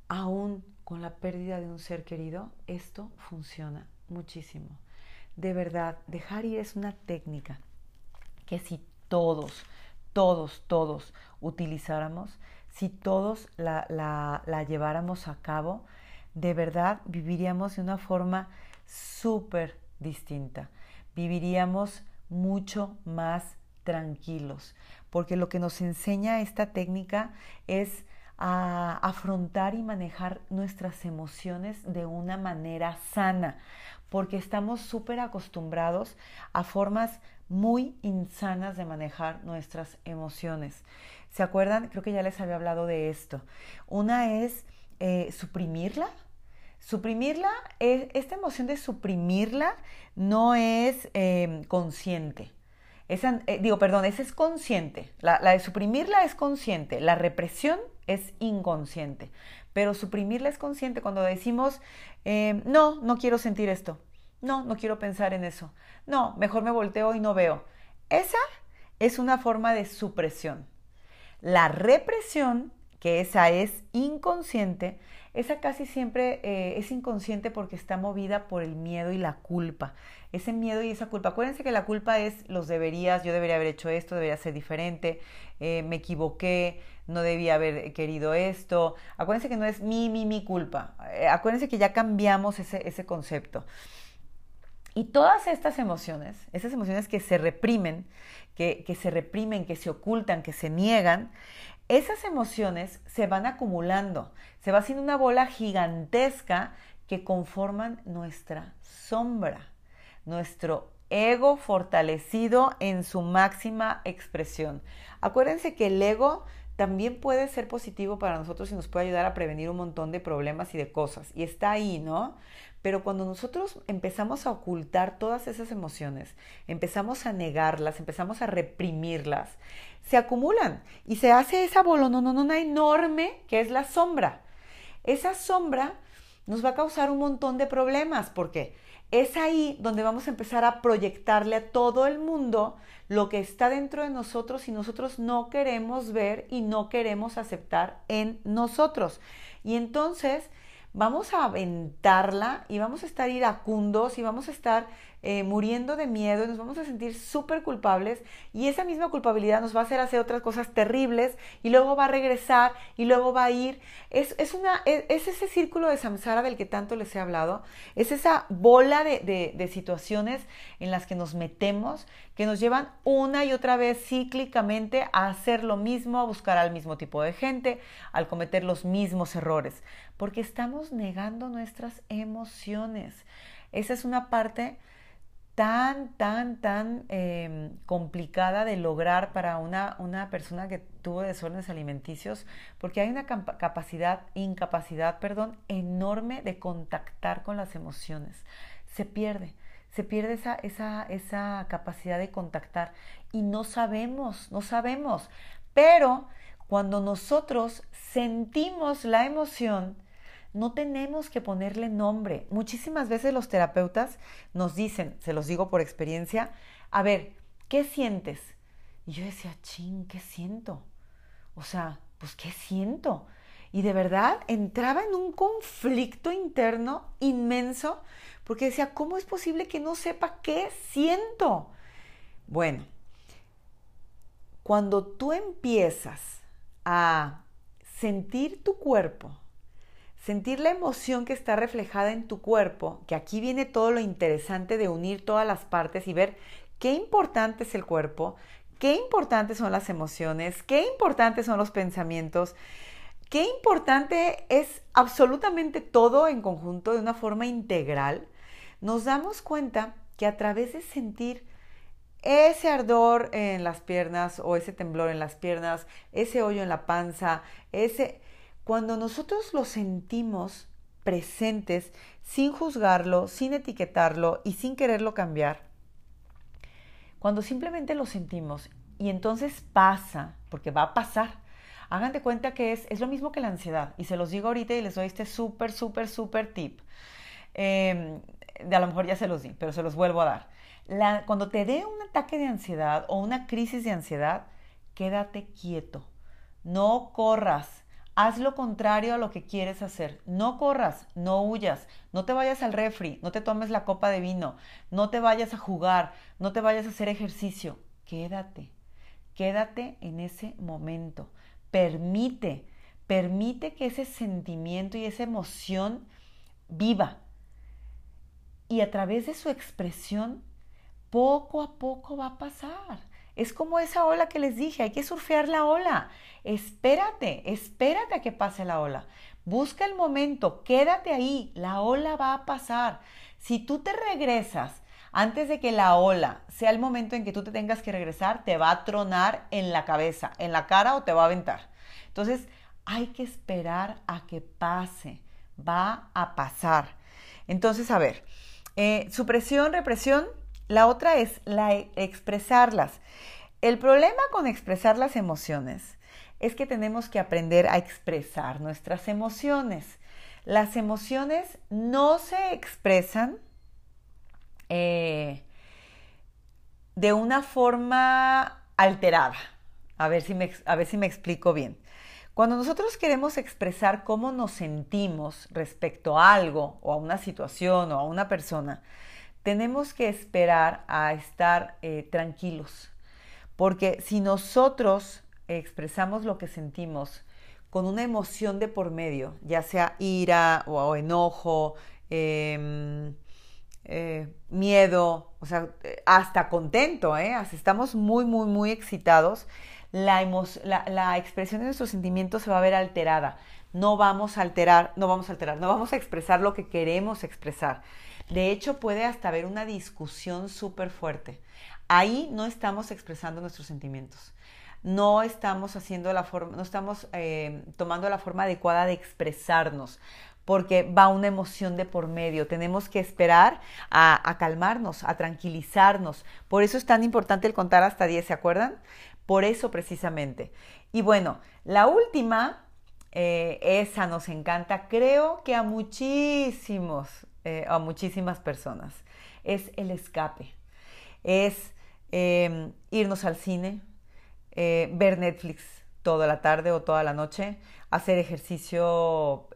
Aún con la pérdida de un ser querido, esto funciona muchísimo. De verdad, dejar ir es una técnica que si todos, todos, todos utilizáramos, si todos la, la lleváramos a cabo, de verdad viviríamos de una forma súper distinta. Viviríamos mucho más tranquilos, porque lo que nos enseña esta técnica es a afrontar y manejar nuestras emociones de una manera sana, porque estamos súper acostumbrados a formas muy insanas de manejar nuestras emociones. ¿Se acuerdan? Creo que ya les había hablado de esto. Una es eh, suprimirla. Suprimirla, esta emoción de suprimirla no es em, consciente. Esa, eh, digo, perdón, esa es consciente. La, de suprimirla es consciente. La represión es inconsciente. Pero suprimirla es consciente cuando decimos, em, no, no quiero sentir esto. No, no quiero pensar en eso. No, mejor me volteo y no veo. Esa es una forma de supresión. La represión, que esa es inconsciente, esa casi siempre eh, es inconsciente porque está movida por el miedo y la culpa. Ese miedo y esa culpa. Acuérdense que la culpa es los deberías, yo debería haber hecho esto, debería ser diferente, eh, me equivoqué, no debía haber querido esto. Acuérdense que no es mi, mi, mi culpa. Eh, acuérdense que ya cambiamos ese, ese concepto. Y todas estas emociones, esas emociones que se reprimen, que, se reprimen, que se ocultan, que se niegan, esas emociones se van acumulando, se va haciendo una bola gigantesca que conforman nuestra sombra, nuestro ego fortalecido en su máxima expresión. Acuérdense que el ego también puede ser positivo para nosotros y nos puede ayudar a prevenir un montón de problemas y de cosas. Y está ahí, ¿no? Pero cuando nosotros empezamos a ocultar todas esas emociones, empezamos a negarlas, empezamos a reprimirlas, se acumulan y se hace esa bolononona enorme que es la sombra. Esa sombra nos va a causar un montón de problemas porque es ahí donde vamos a empezar a proyectarle a todo el mundo lo que está dentro de nosotros y nosotros no queremos ver y no queremos aceptar en nosotros. Y entonces vamos a aventarla y vamos a estar iracundos y vamos a estar eh, muriendo de miedo nos vamos a sentir súper culpables y esa misma culpabilidad nos va a hacer hacer otras cosas terribles y luego va a regresar y luego va a ir. Es, una, e, es, ese círculo de samsara del que tanto les he hablado, es esa bola de, de situaciones en las que nos metemos que nos llevan una y otra vez cíclicamente a hacer lo mismo, a buscar al mismo tipo de gente, al cometer los mismos errores, porque estamos negando nuestras emociones. Esa es una parte tan, tan, tan em, complicada de lograr para una, una, persona que tuvo desórdenes alimenticios, porque hay una capacidad, incapacidad, perdón, enorme de contactar con las emociones. Se pierde, se pierde esa, esa, esa capacidad de contactar y no sabemos, no sabemos. Pero cuando nosotros sentimos la emoción, no tenemos que ponerle nombre. Muchísimas veces los terapeutas nos dicen, se los digo por experiencia, a ver, ¿qué sientes? Y yo decía, ching, ¿qué siento? O sea, pues ¿qué siento? Y de verdad entraba en un conflicto interno inmenso porque decía, ¿cómo es posible que no sepa qué siento? Bueno, cuando tú empiezas a sentir tu cuerpo, sentir la emoción que está reflejada en tu cuerpo, que aquí viene todo lo interesante de unir todas las partes y ver qué importante es el cuerpo, qué importantes son las emociones, qué importantes son los pensamientos, qué importante es absolutamente todo en conjunto de una forma integral, nos damos cuenta que a través de sentir ese ardor en las piernas o ese temblor en las piernas, ese hoyo en la panza, ese cuando nosotros lo sentimos presentes sin juzgarlo, sin etiquetarlo y sin quererlo cambiar, cuando simplemente lo sentimos y entonces pasa, porque va a pasar, hagan de cuenta que es, es lo mismo que la ansiedad. Y se los digo ahorita y les doy este súper, súper, súper tip. De a lo mejor ya se los di, pero se los vuelvo a dar. Cuando te dé un ataque de ansiedad o una crisis de ansiedad, quédate quieto. No corras. Haz lo contrario a lo que quieres hacer. No corras, no huyas, no te vayas al refri, no te tomes la copa de vino, no te vayas a jugar, no te vayas a hacer ejercicio. Quédate, quédate en ese momento. Permite, permite que ese sentimiento y esa emoción viva. Y a través de su expresión, poco a poco va a pasar. Es como esa ola que les dije, hay que surfear la ola. Espérate, espérate a que pase la ola. Busca el momento, quédate ahí, la ola va a pasar. Si tú te regresas antes de que la ola sea el momento en que tú te tengas que regresar, te va a tronar en la cabeza, en la cara o te va a aventar. Entonces, hay que esperar a que pase, va a pasar. Entonces, a ver, eh, supresión, represión, la otra es la e, expresarlas. El problema con expresar las emociones es que tenemos que aprender a expresar nuestras emociones. Las emociones no se expresan eh, de una forma alterada. A ver, si me, a ver si me explico bien. Cuando nosotros queremos expresar cómo nos sentimos respecto a algo o a una situación o a una persona, tenemos que esperar a estar eh, tranquilos. Porque si nosotros expresamos lo que sentimos con una emoción de por medio, ya sea ira o, enojo, em, eh, miedo, o sea, hasta contento, ¿eh? estamos muy, muy, muy excitados, la, la, la, expresión de nuestros sentimientos se va a ver alterada. No vamos a alterar, no vamos a alterar, no vamos a expresar lo que queremos expresar. De hecho, puede hasta haber una discusión súper fuerte. Ahí no estamos expresando nuestros sentimientos. No estamos haciendo la forma, no estamos eh, tomando la forma adecuada de expresarnos porque va una emoción de por medio. Tenemos que esperar a, calmarnos, a tranquilizarnos. Por eso es tan importante el contar hasta 10, ¿se acuerdan? Por eso precisamente. Y bueno, la última, eh, esa nos encanta, creo que a muchísimos, eh, a muchísimas personas, es el escape. Es em, irnos al cine, eh, ver Netflix toda la tarde o toda la noche, hacer ejercicio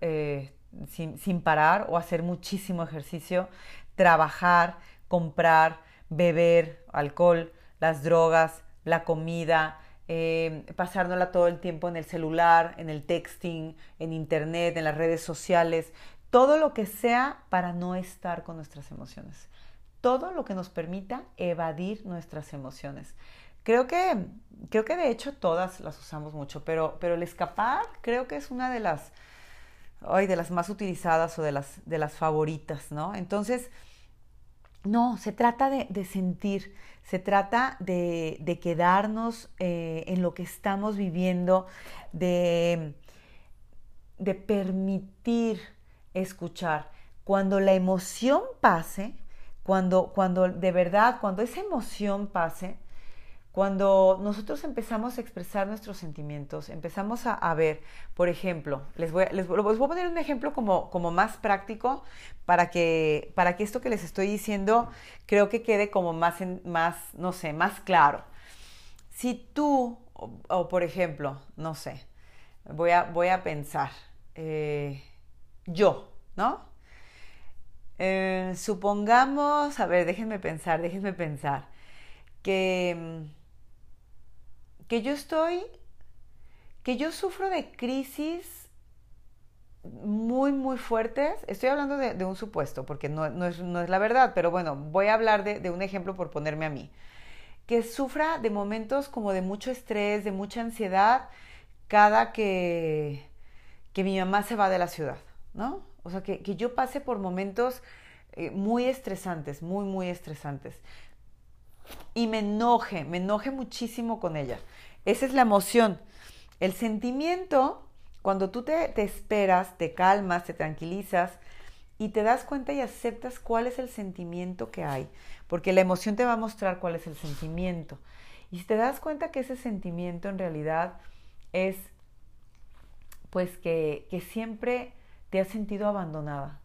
sin, sin parar o hacer muchísimo ejercicio, trabajar, comprar, beber alcohol, las drogas, la comida, eh, pasárnosla todo el tiempo en el celular, en el texting, en internet, en las redes sociales, todo lo que sea para no estar con nuestras emociones. Todo lo que nos permita evadir nuestras emociones. Creo que, creo que de hecho todas las usamos mucho, pero, pero el escapar creo que es una de las, ay, de las más utilizadas o de las, de las favoritas, ¿no? Entonces, no, se trata de, sentir, se trata de, quedarnos eh, en lo que estamos viviendo, de, de permitir escuchar. Cuando la emoción pase, cuando, cuando de verdad, cuando esa emoción pase, cuando nosotros empezamos a expresar nuestros sentimientos, empezamos a, ver, por ejemplo, les voy, les, voy a poner un ejemplo como, como más práctico para que, para que esto que les estoy diciendo creo que quede como más, más no sé, más claro. Si tú, o, por ejemplo, no sé, voy a, voy a pensar, eh, yo, ¿no? Eh, supongamos, a ver, déjenme pensar, déjenme pensar, que que yo estoy, que yo sufro de crisis muy, muy fuertes. Estoy hablando de, un supuesto, porque no, es, la verdad, pero bueno, voy a hablar de, un ejemplo por ponerme a mí. Que sufra de momentos como de mucho estrés, de mucha ansiedad, cada que, que mi mamá se va de la ciudad, ¿no? O sea, que, yo pase por momentos eh, muy estresantes, muy, muy estresantes y me enoje, me enoje muchísimo con ella. Esa es la emoción. El sentimiento, cuando tú te, te, esperas, te calmas, te tranquilizas y te das cuenta y aceptas cuál es el sentimiento que hay, porque la emoción te va a mostrar cuál es el sentimiento. Y si te das cuenta que ese sentimiento en realidad es, pues que, que siempre te has sentido abandonada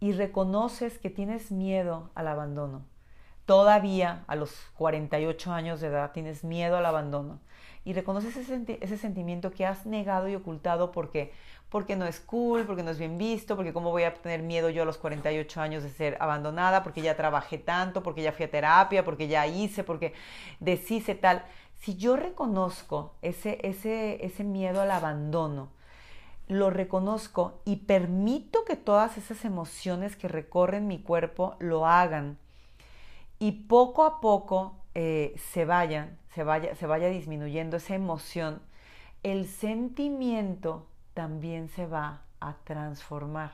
y reconoces que tienes miedo al abandono todavía a los 48 años de edad tienes miedo al abandono y reconoces ese, sentimiento que has negado y ocultado porque, porque no es cool, porque no es bien visto, porque cómo voy a tener miedo yo a los 48 años de ser abandonada, porque ya trabajé tanto, porque ya fui a terapia, porque ya hice, porque deshice tal. Si yo reconozco ese, ese, ese miedo al abandono, lo reconozco y permito que todas esas emociones que recorren mi cuerpo lo hagan, y poco a poco eh, se vayan, se vaya, se vaya disminuyendo esa emoción, el sentimiento también se va a transformar,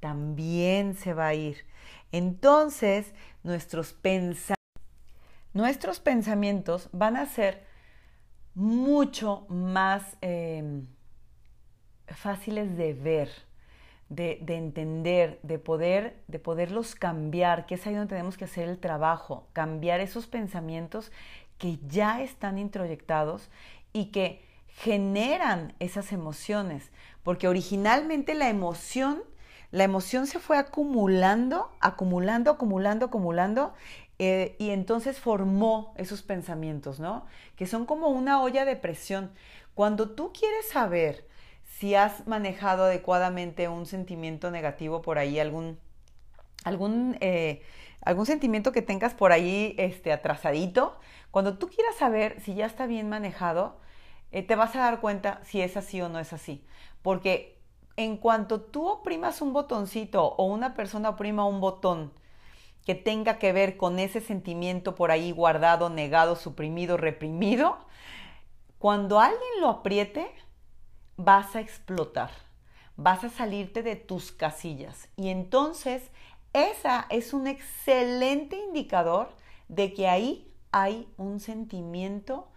también se va a ir. Entonces, nuestros, nuestros pensamientos van a ser mucho más em, fáciles de ver, de, entender, de poder, de poderlos cambiar, que es ahí donde tenemos que hacer el trabajo, cambiar esos pensamientos que ya están introyectados y que generan esas emociones, porque originalmente la emoción, la emoción se fue acumulando, acumulando, acumulando, acumulando, eh, y entonces formó esos pensamientos, ¿no? Que son como una olla de presión. Cuando tú quieres saber si has manejado adecuadamente un sentimiento negativo por ahí, algún, algún, eh, algún sentimiento que tengas por ahí este, atrasadito, cuando tú quieras saber si ya está bien manejado, eh, te vas a dar cuenta si es así o no es así. Porque en cuanto tú oprimas un botoncito o una persona oprima un botón que tenga que ver con ese sentimiento por ahí guardado, negado, suprimido, reprimido, cuando alguien lo apriete, vas a explotar, vas a salirte de tus casillas. Y entonces, esa es un excelente indicador de que ahí hay un sentimiento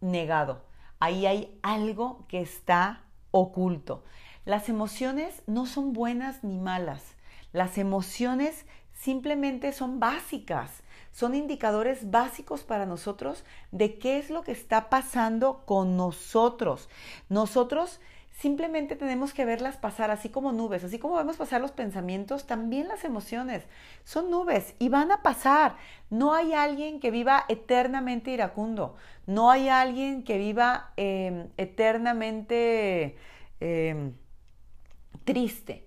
negado. Ahí hay algo que está oculto. Las emociones no son buenas ni malas. Las emociones simplemente son básicas son indicadores básicos para nosotros de qué es lo que está pasando con nosotros. Nosotros simplemente tenemos que verlas pasar así como nubes, así como vemos pasar los pensamientos, también las emociones son nubes y van a pasar. No hay alguien que viva eternamente iracundo, no hay alguien que viva em, eternamente em, triste.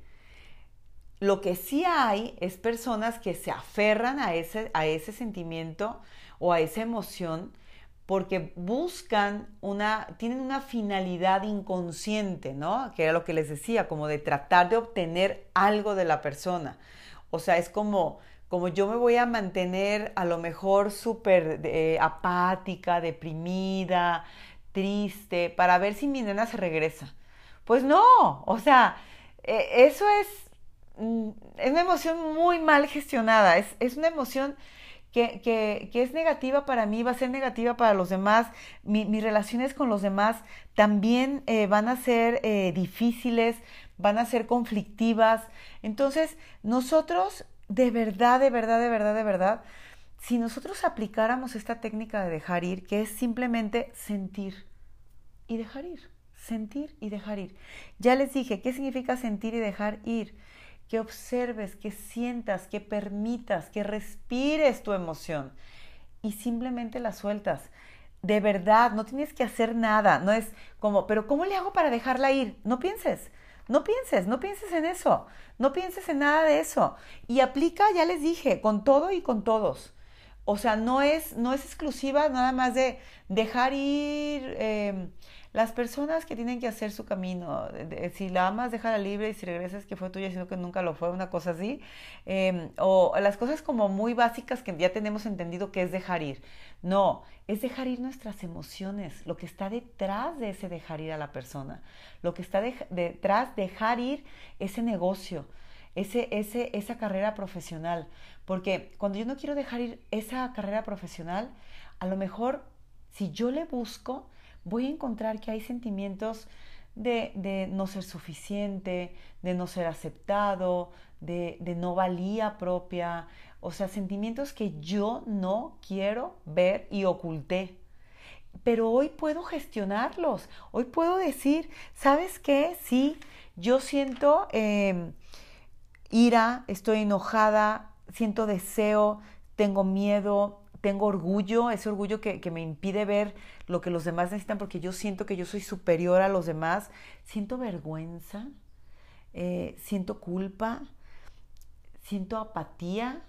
Lo que sí hay es personas que se aferran a ese, a ese sentimiento o a esa emoción porque buscan una, tienen una finalidad inconsciente, ¿no? Que era lo que les decía, como de tratar de obtener algo de la persona. O sea, es como, como yo me voy a mantener a lo mejor súper eh, apática, deprimida, triste, para ver si mi nena se regresa. Pues no, o sea, e, eso es es una emoción muy mal gestionada, es, una emoción que, es negativa para mí, va a ser negativa para los demás, mis relaciones con los demás también eh, van a ser eh, difíciles, van a ser conflictivas. Entonces, nosotros, de verdad, de verdad, de verdad, de verdad, si nosotros aplicáramos esta técnica de dejar ir, que es simplemente sentir y dejar ir, sentir y dejar ir. Ya les dije, ¿qué significa sentir y dejar ir? Que observes, que sientas, que permitas, que respires tu emoción y simplemente la sueltas. De verdad, no tienes que hacer nada, no es como, pero ¿cómo le hago para dejarla ir? No pienses, no pienses, no pienses en eso, no pienses en nada de eso. Y aplica, ya les dije, con todo y con todos. O sea, no es, no es exclusiva nada más de dejar ir. Eh, las personas que tienen que hacer su camino, si la amas, déjala libre y si regresas que fue tuya, sino que nunca lo fue, una cosa así. Em, o las cosas como muy básicas que ya tenemos entendido que es dejar ir. No, es dejar ir nuestras emociones, lo que está detrás de ese dejar ir a la persona, lo que está detrás de dejar ir ese negocio, ese, ese, esa carrera profesional. Porque cuando yo no quiero dejar ir esa carrera profesional, a lo mejor si yo le busco, voy a encontrar que hay sentimientos de, no ser suficiente, de no ser aceptado, de, no valía propia, o sea, sentimientos que yo no quiero ver y oculté. Pero hoy puedo gestionarlos, hoy puedo decir, ¿sabes qué? Sí, yo siento em, ira, estoy enojada, siento deseo, tengo miedo, tengo orgullo, ese orgullo que, me impide ver lo que los demás necesitan porque yo siento que yo soy superior a los demás, siento vergüenza, eh, siento culpa, siento apatía,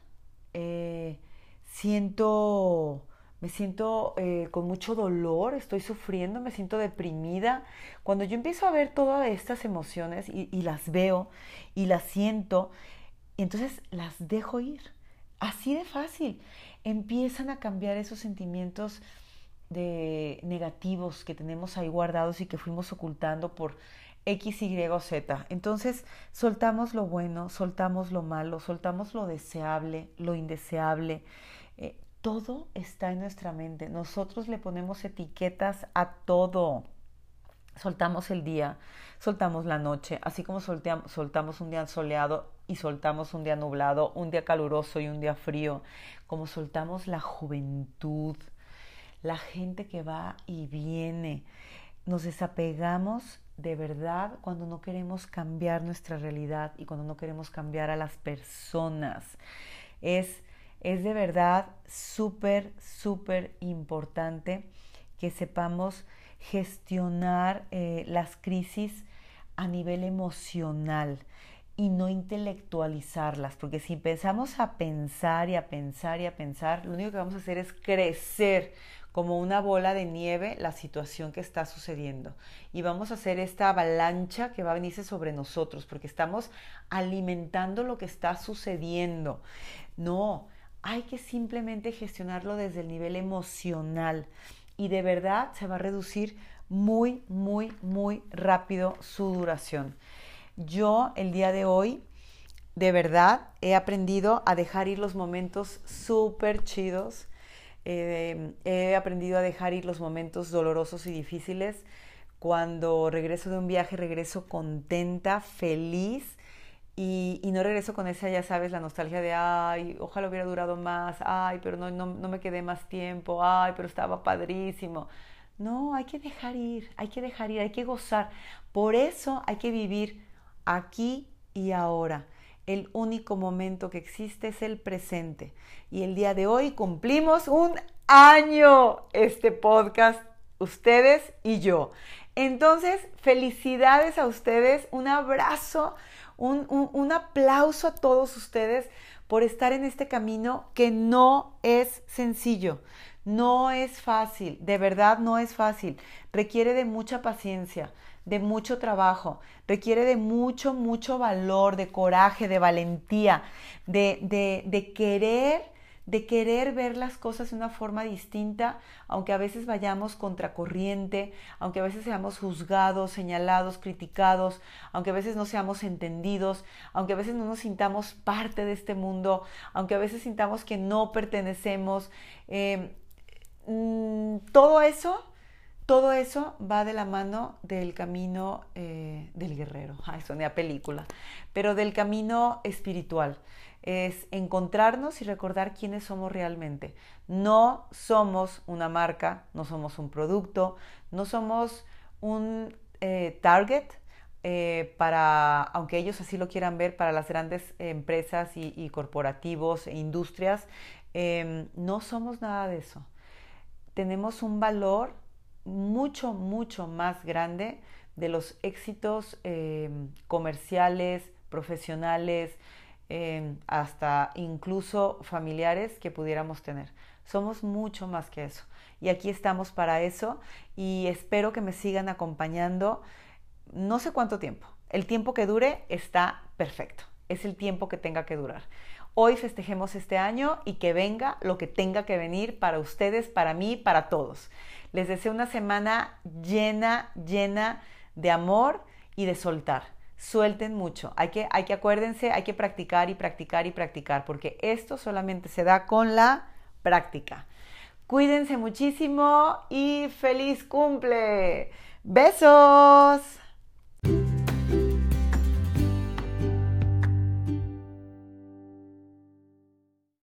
eh, siento, me siento eh, con mucho dolor, estoy sufriendo, me siento deprimida. Cuando yo empiezo a ver todas estas emociones y las veo y las siento, entonces las dejo ir. Así de fácil. Empiezan a cambiar esos sentimientos de negativos que tenemos ahí guardados y que fuimos ocultando por X, Y o Z. Entonces soltamos lo bueno, soltamos lo malo, soltamos lo deseable, lo indeseable. Eh, todo está en nuestra mente. Nosotros le ponemos etiquetas a todo. Soltamos el día, soltamos la noche, así como soltamos un día soleado y soltamos un día nublado, un día caluroso y un día frío, como soltamos la juventud, la gente que va y viene. Nos desapegamos de verdad cuando no queremos cambiar nuestra realidad y cuando no queremos cambiar a las personas. Es, es de verdad súper, súper importante que sepamos gestionar eh, las crisis a nivel emocional y no intelectualizarlas, porque si empezamos a pensar y a pensar y a pensar, lo único que vamos a hacer es crecer como una bola de nieve la situación que está sucediendo. Y vamos a hacer esta avalancha que va a venirse sobre nosotros, porque estamos alimentando lo que está sucediendo. No, hay que simplemente gestionarlo desde el nivel emocional y de verdad se va a reducir muy, muy, muy rápido su duración. Yo el día de hoy, de verdad, he aprendido a dejar ir los momentos súper chidos eh, he aprendido a dejar ir los momentos dolorosos y difíciles. Cuando regreso de un viaje, regreso contenta, feliz y, no regreso con esa, ya sabes, la nostalgia de, ay, ojalá hubiera durado más, ay, pero no, no me quedé más tiempo, ay, pero estaba padrísimo. No, hay que dejar ir, hay que dejar ir, hay que gozar. Por eso hay que vivir aquí y ahora. El único momento que existe es el presente. Y el día de hoy cumplimos un año este podcast, ustedes y yo. Entonces, felicidades a ustedes, un abrazo, un, un, aplauso a todos ustedes por estar en este camino que no es sencillo. No es fácil, de verdad no es fácil. Requiere de mucha paciencia, de mucho trabajo, requiere de mucho, mucho valor, de coraje, de valentía, de, de, de querer de querer ver las cosas de una forma distinta, aunque a veces vayamos contracorriente, aunque a veces seamos juzgados, señalados, criticados, aunque a veces no seamos entendidos, aunque a veces no nos sintamos parte de este mundo, aunque a veces sintamos que no pertenecemos. Eh, mm, todo eso todo eso va de la mano del camino eh, del guerrero. [laughs] Ay, soné a película. Pero del camino espiritual. Es encontrarnos y recordar quiénes somos realmente. No somos una marca, no somos un producto, no somos un eh, target eh, para, aunque ellos así lo quieran ver, para las grandes empresas y, corporativos e industrias. Em, no somos nada de eso. Tenemos un valor mucho, mucho más grande de los éxitos em, comerciales, profesionales, em, hasta incluso familiares que pudiéramos tener. Somos mucho más que eso. Y aquí estamos para eso y espero que me sigan acompañando no sé cuánto tiempo. El tiempo que dure está perfecto. Es el tiempo que tenga que durar. Hoy festejemos este año y que venga lo que tenga que venir para ustedes, para mí, para todos. Les deseo una semana llena, llena de amor y de soltar. Suelten mucho. Hay que, hay que acuérdense, hay que practicar y practicar y practicar, porque esto solamente se da con la práctica. Cuídense muchísimo y feliz cumple. Besos.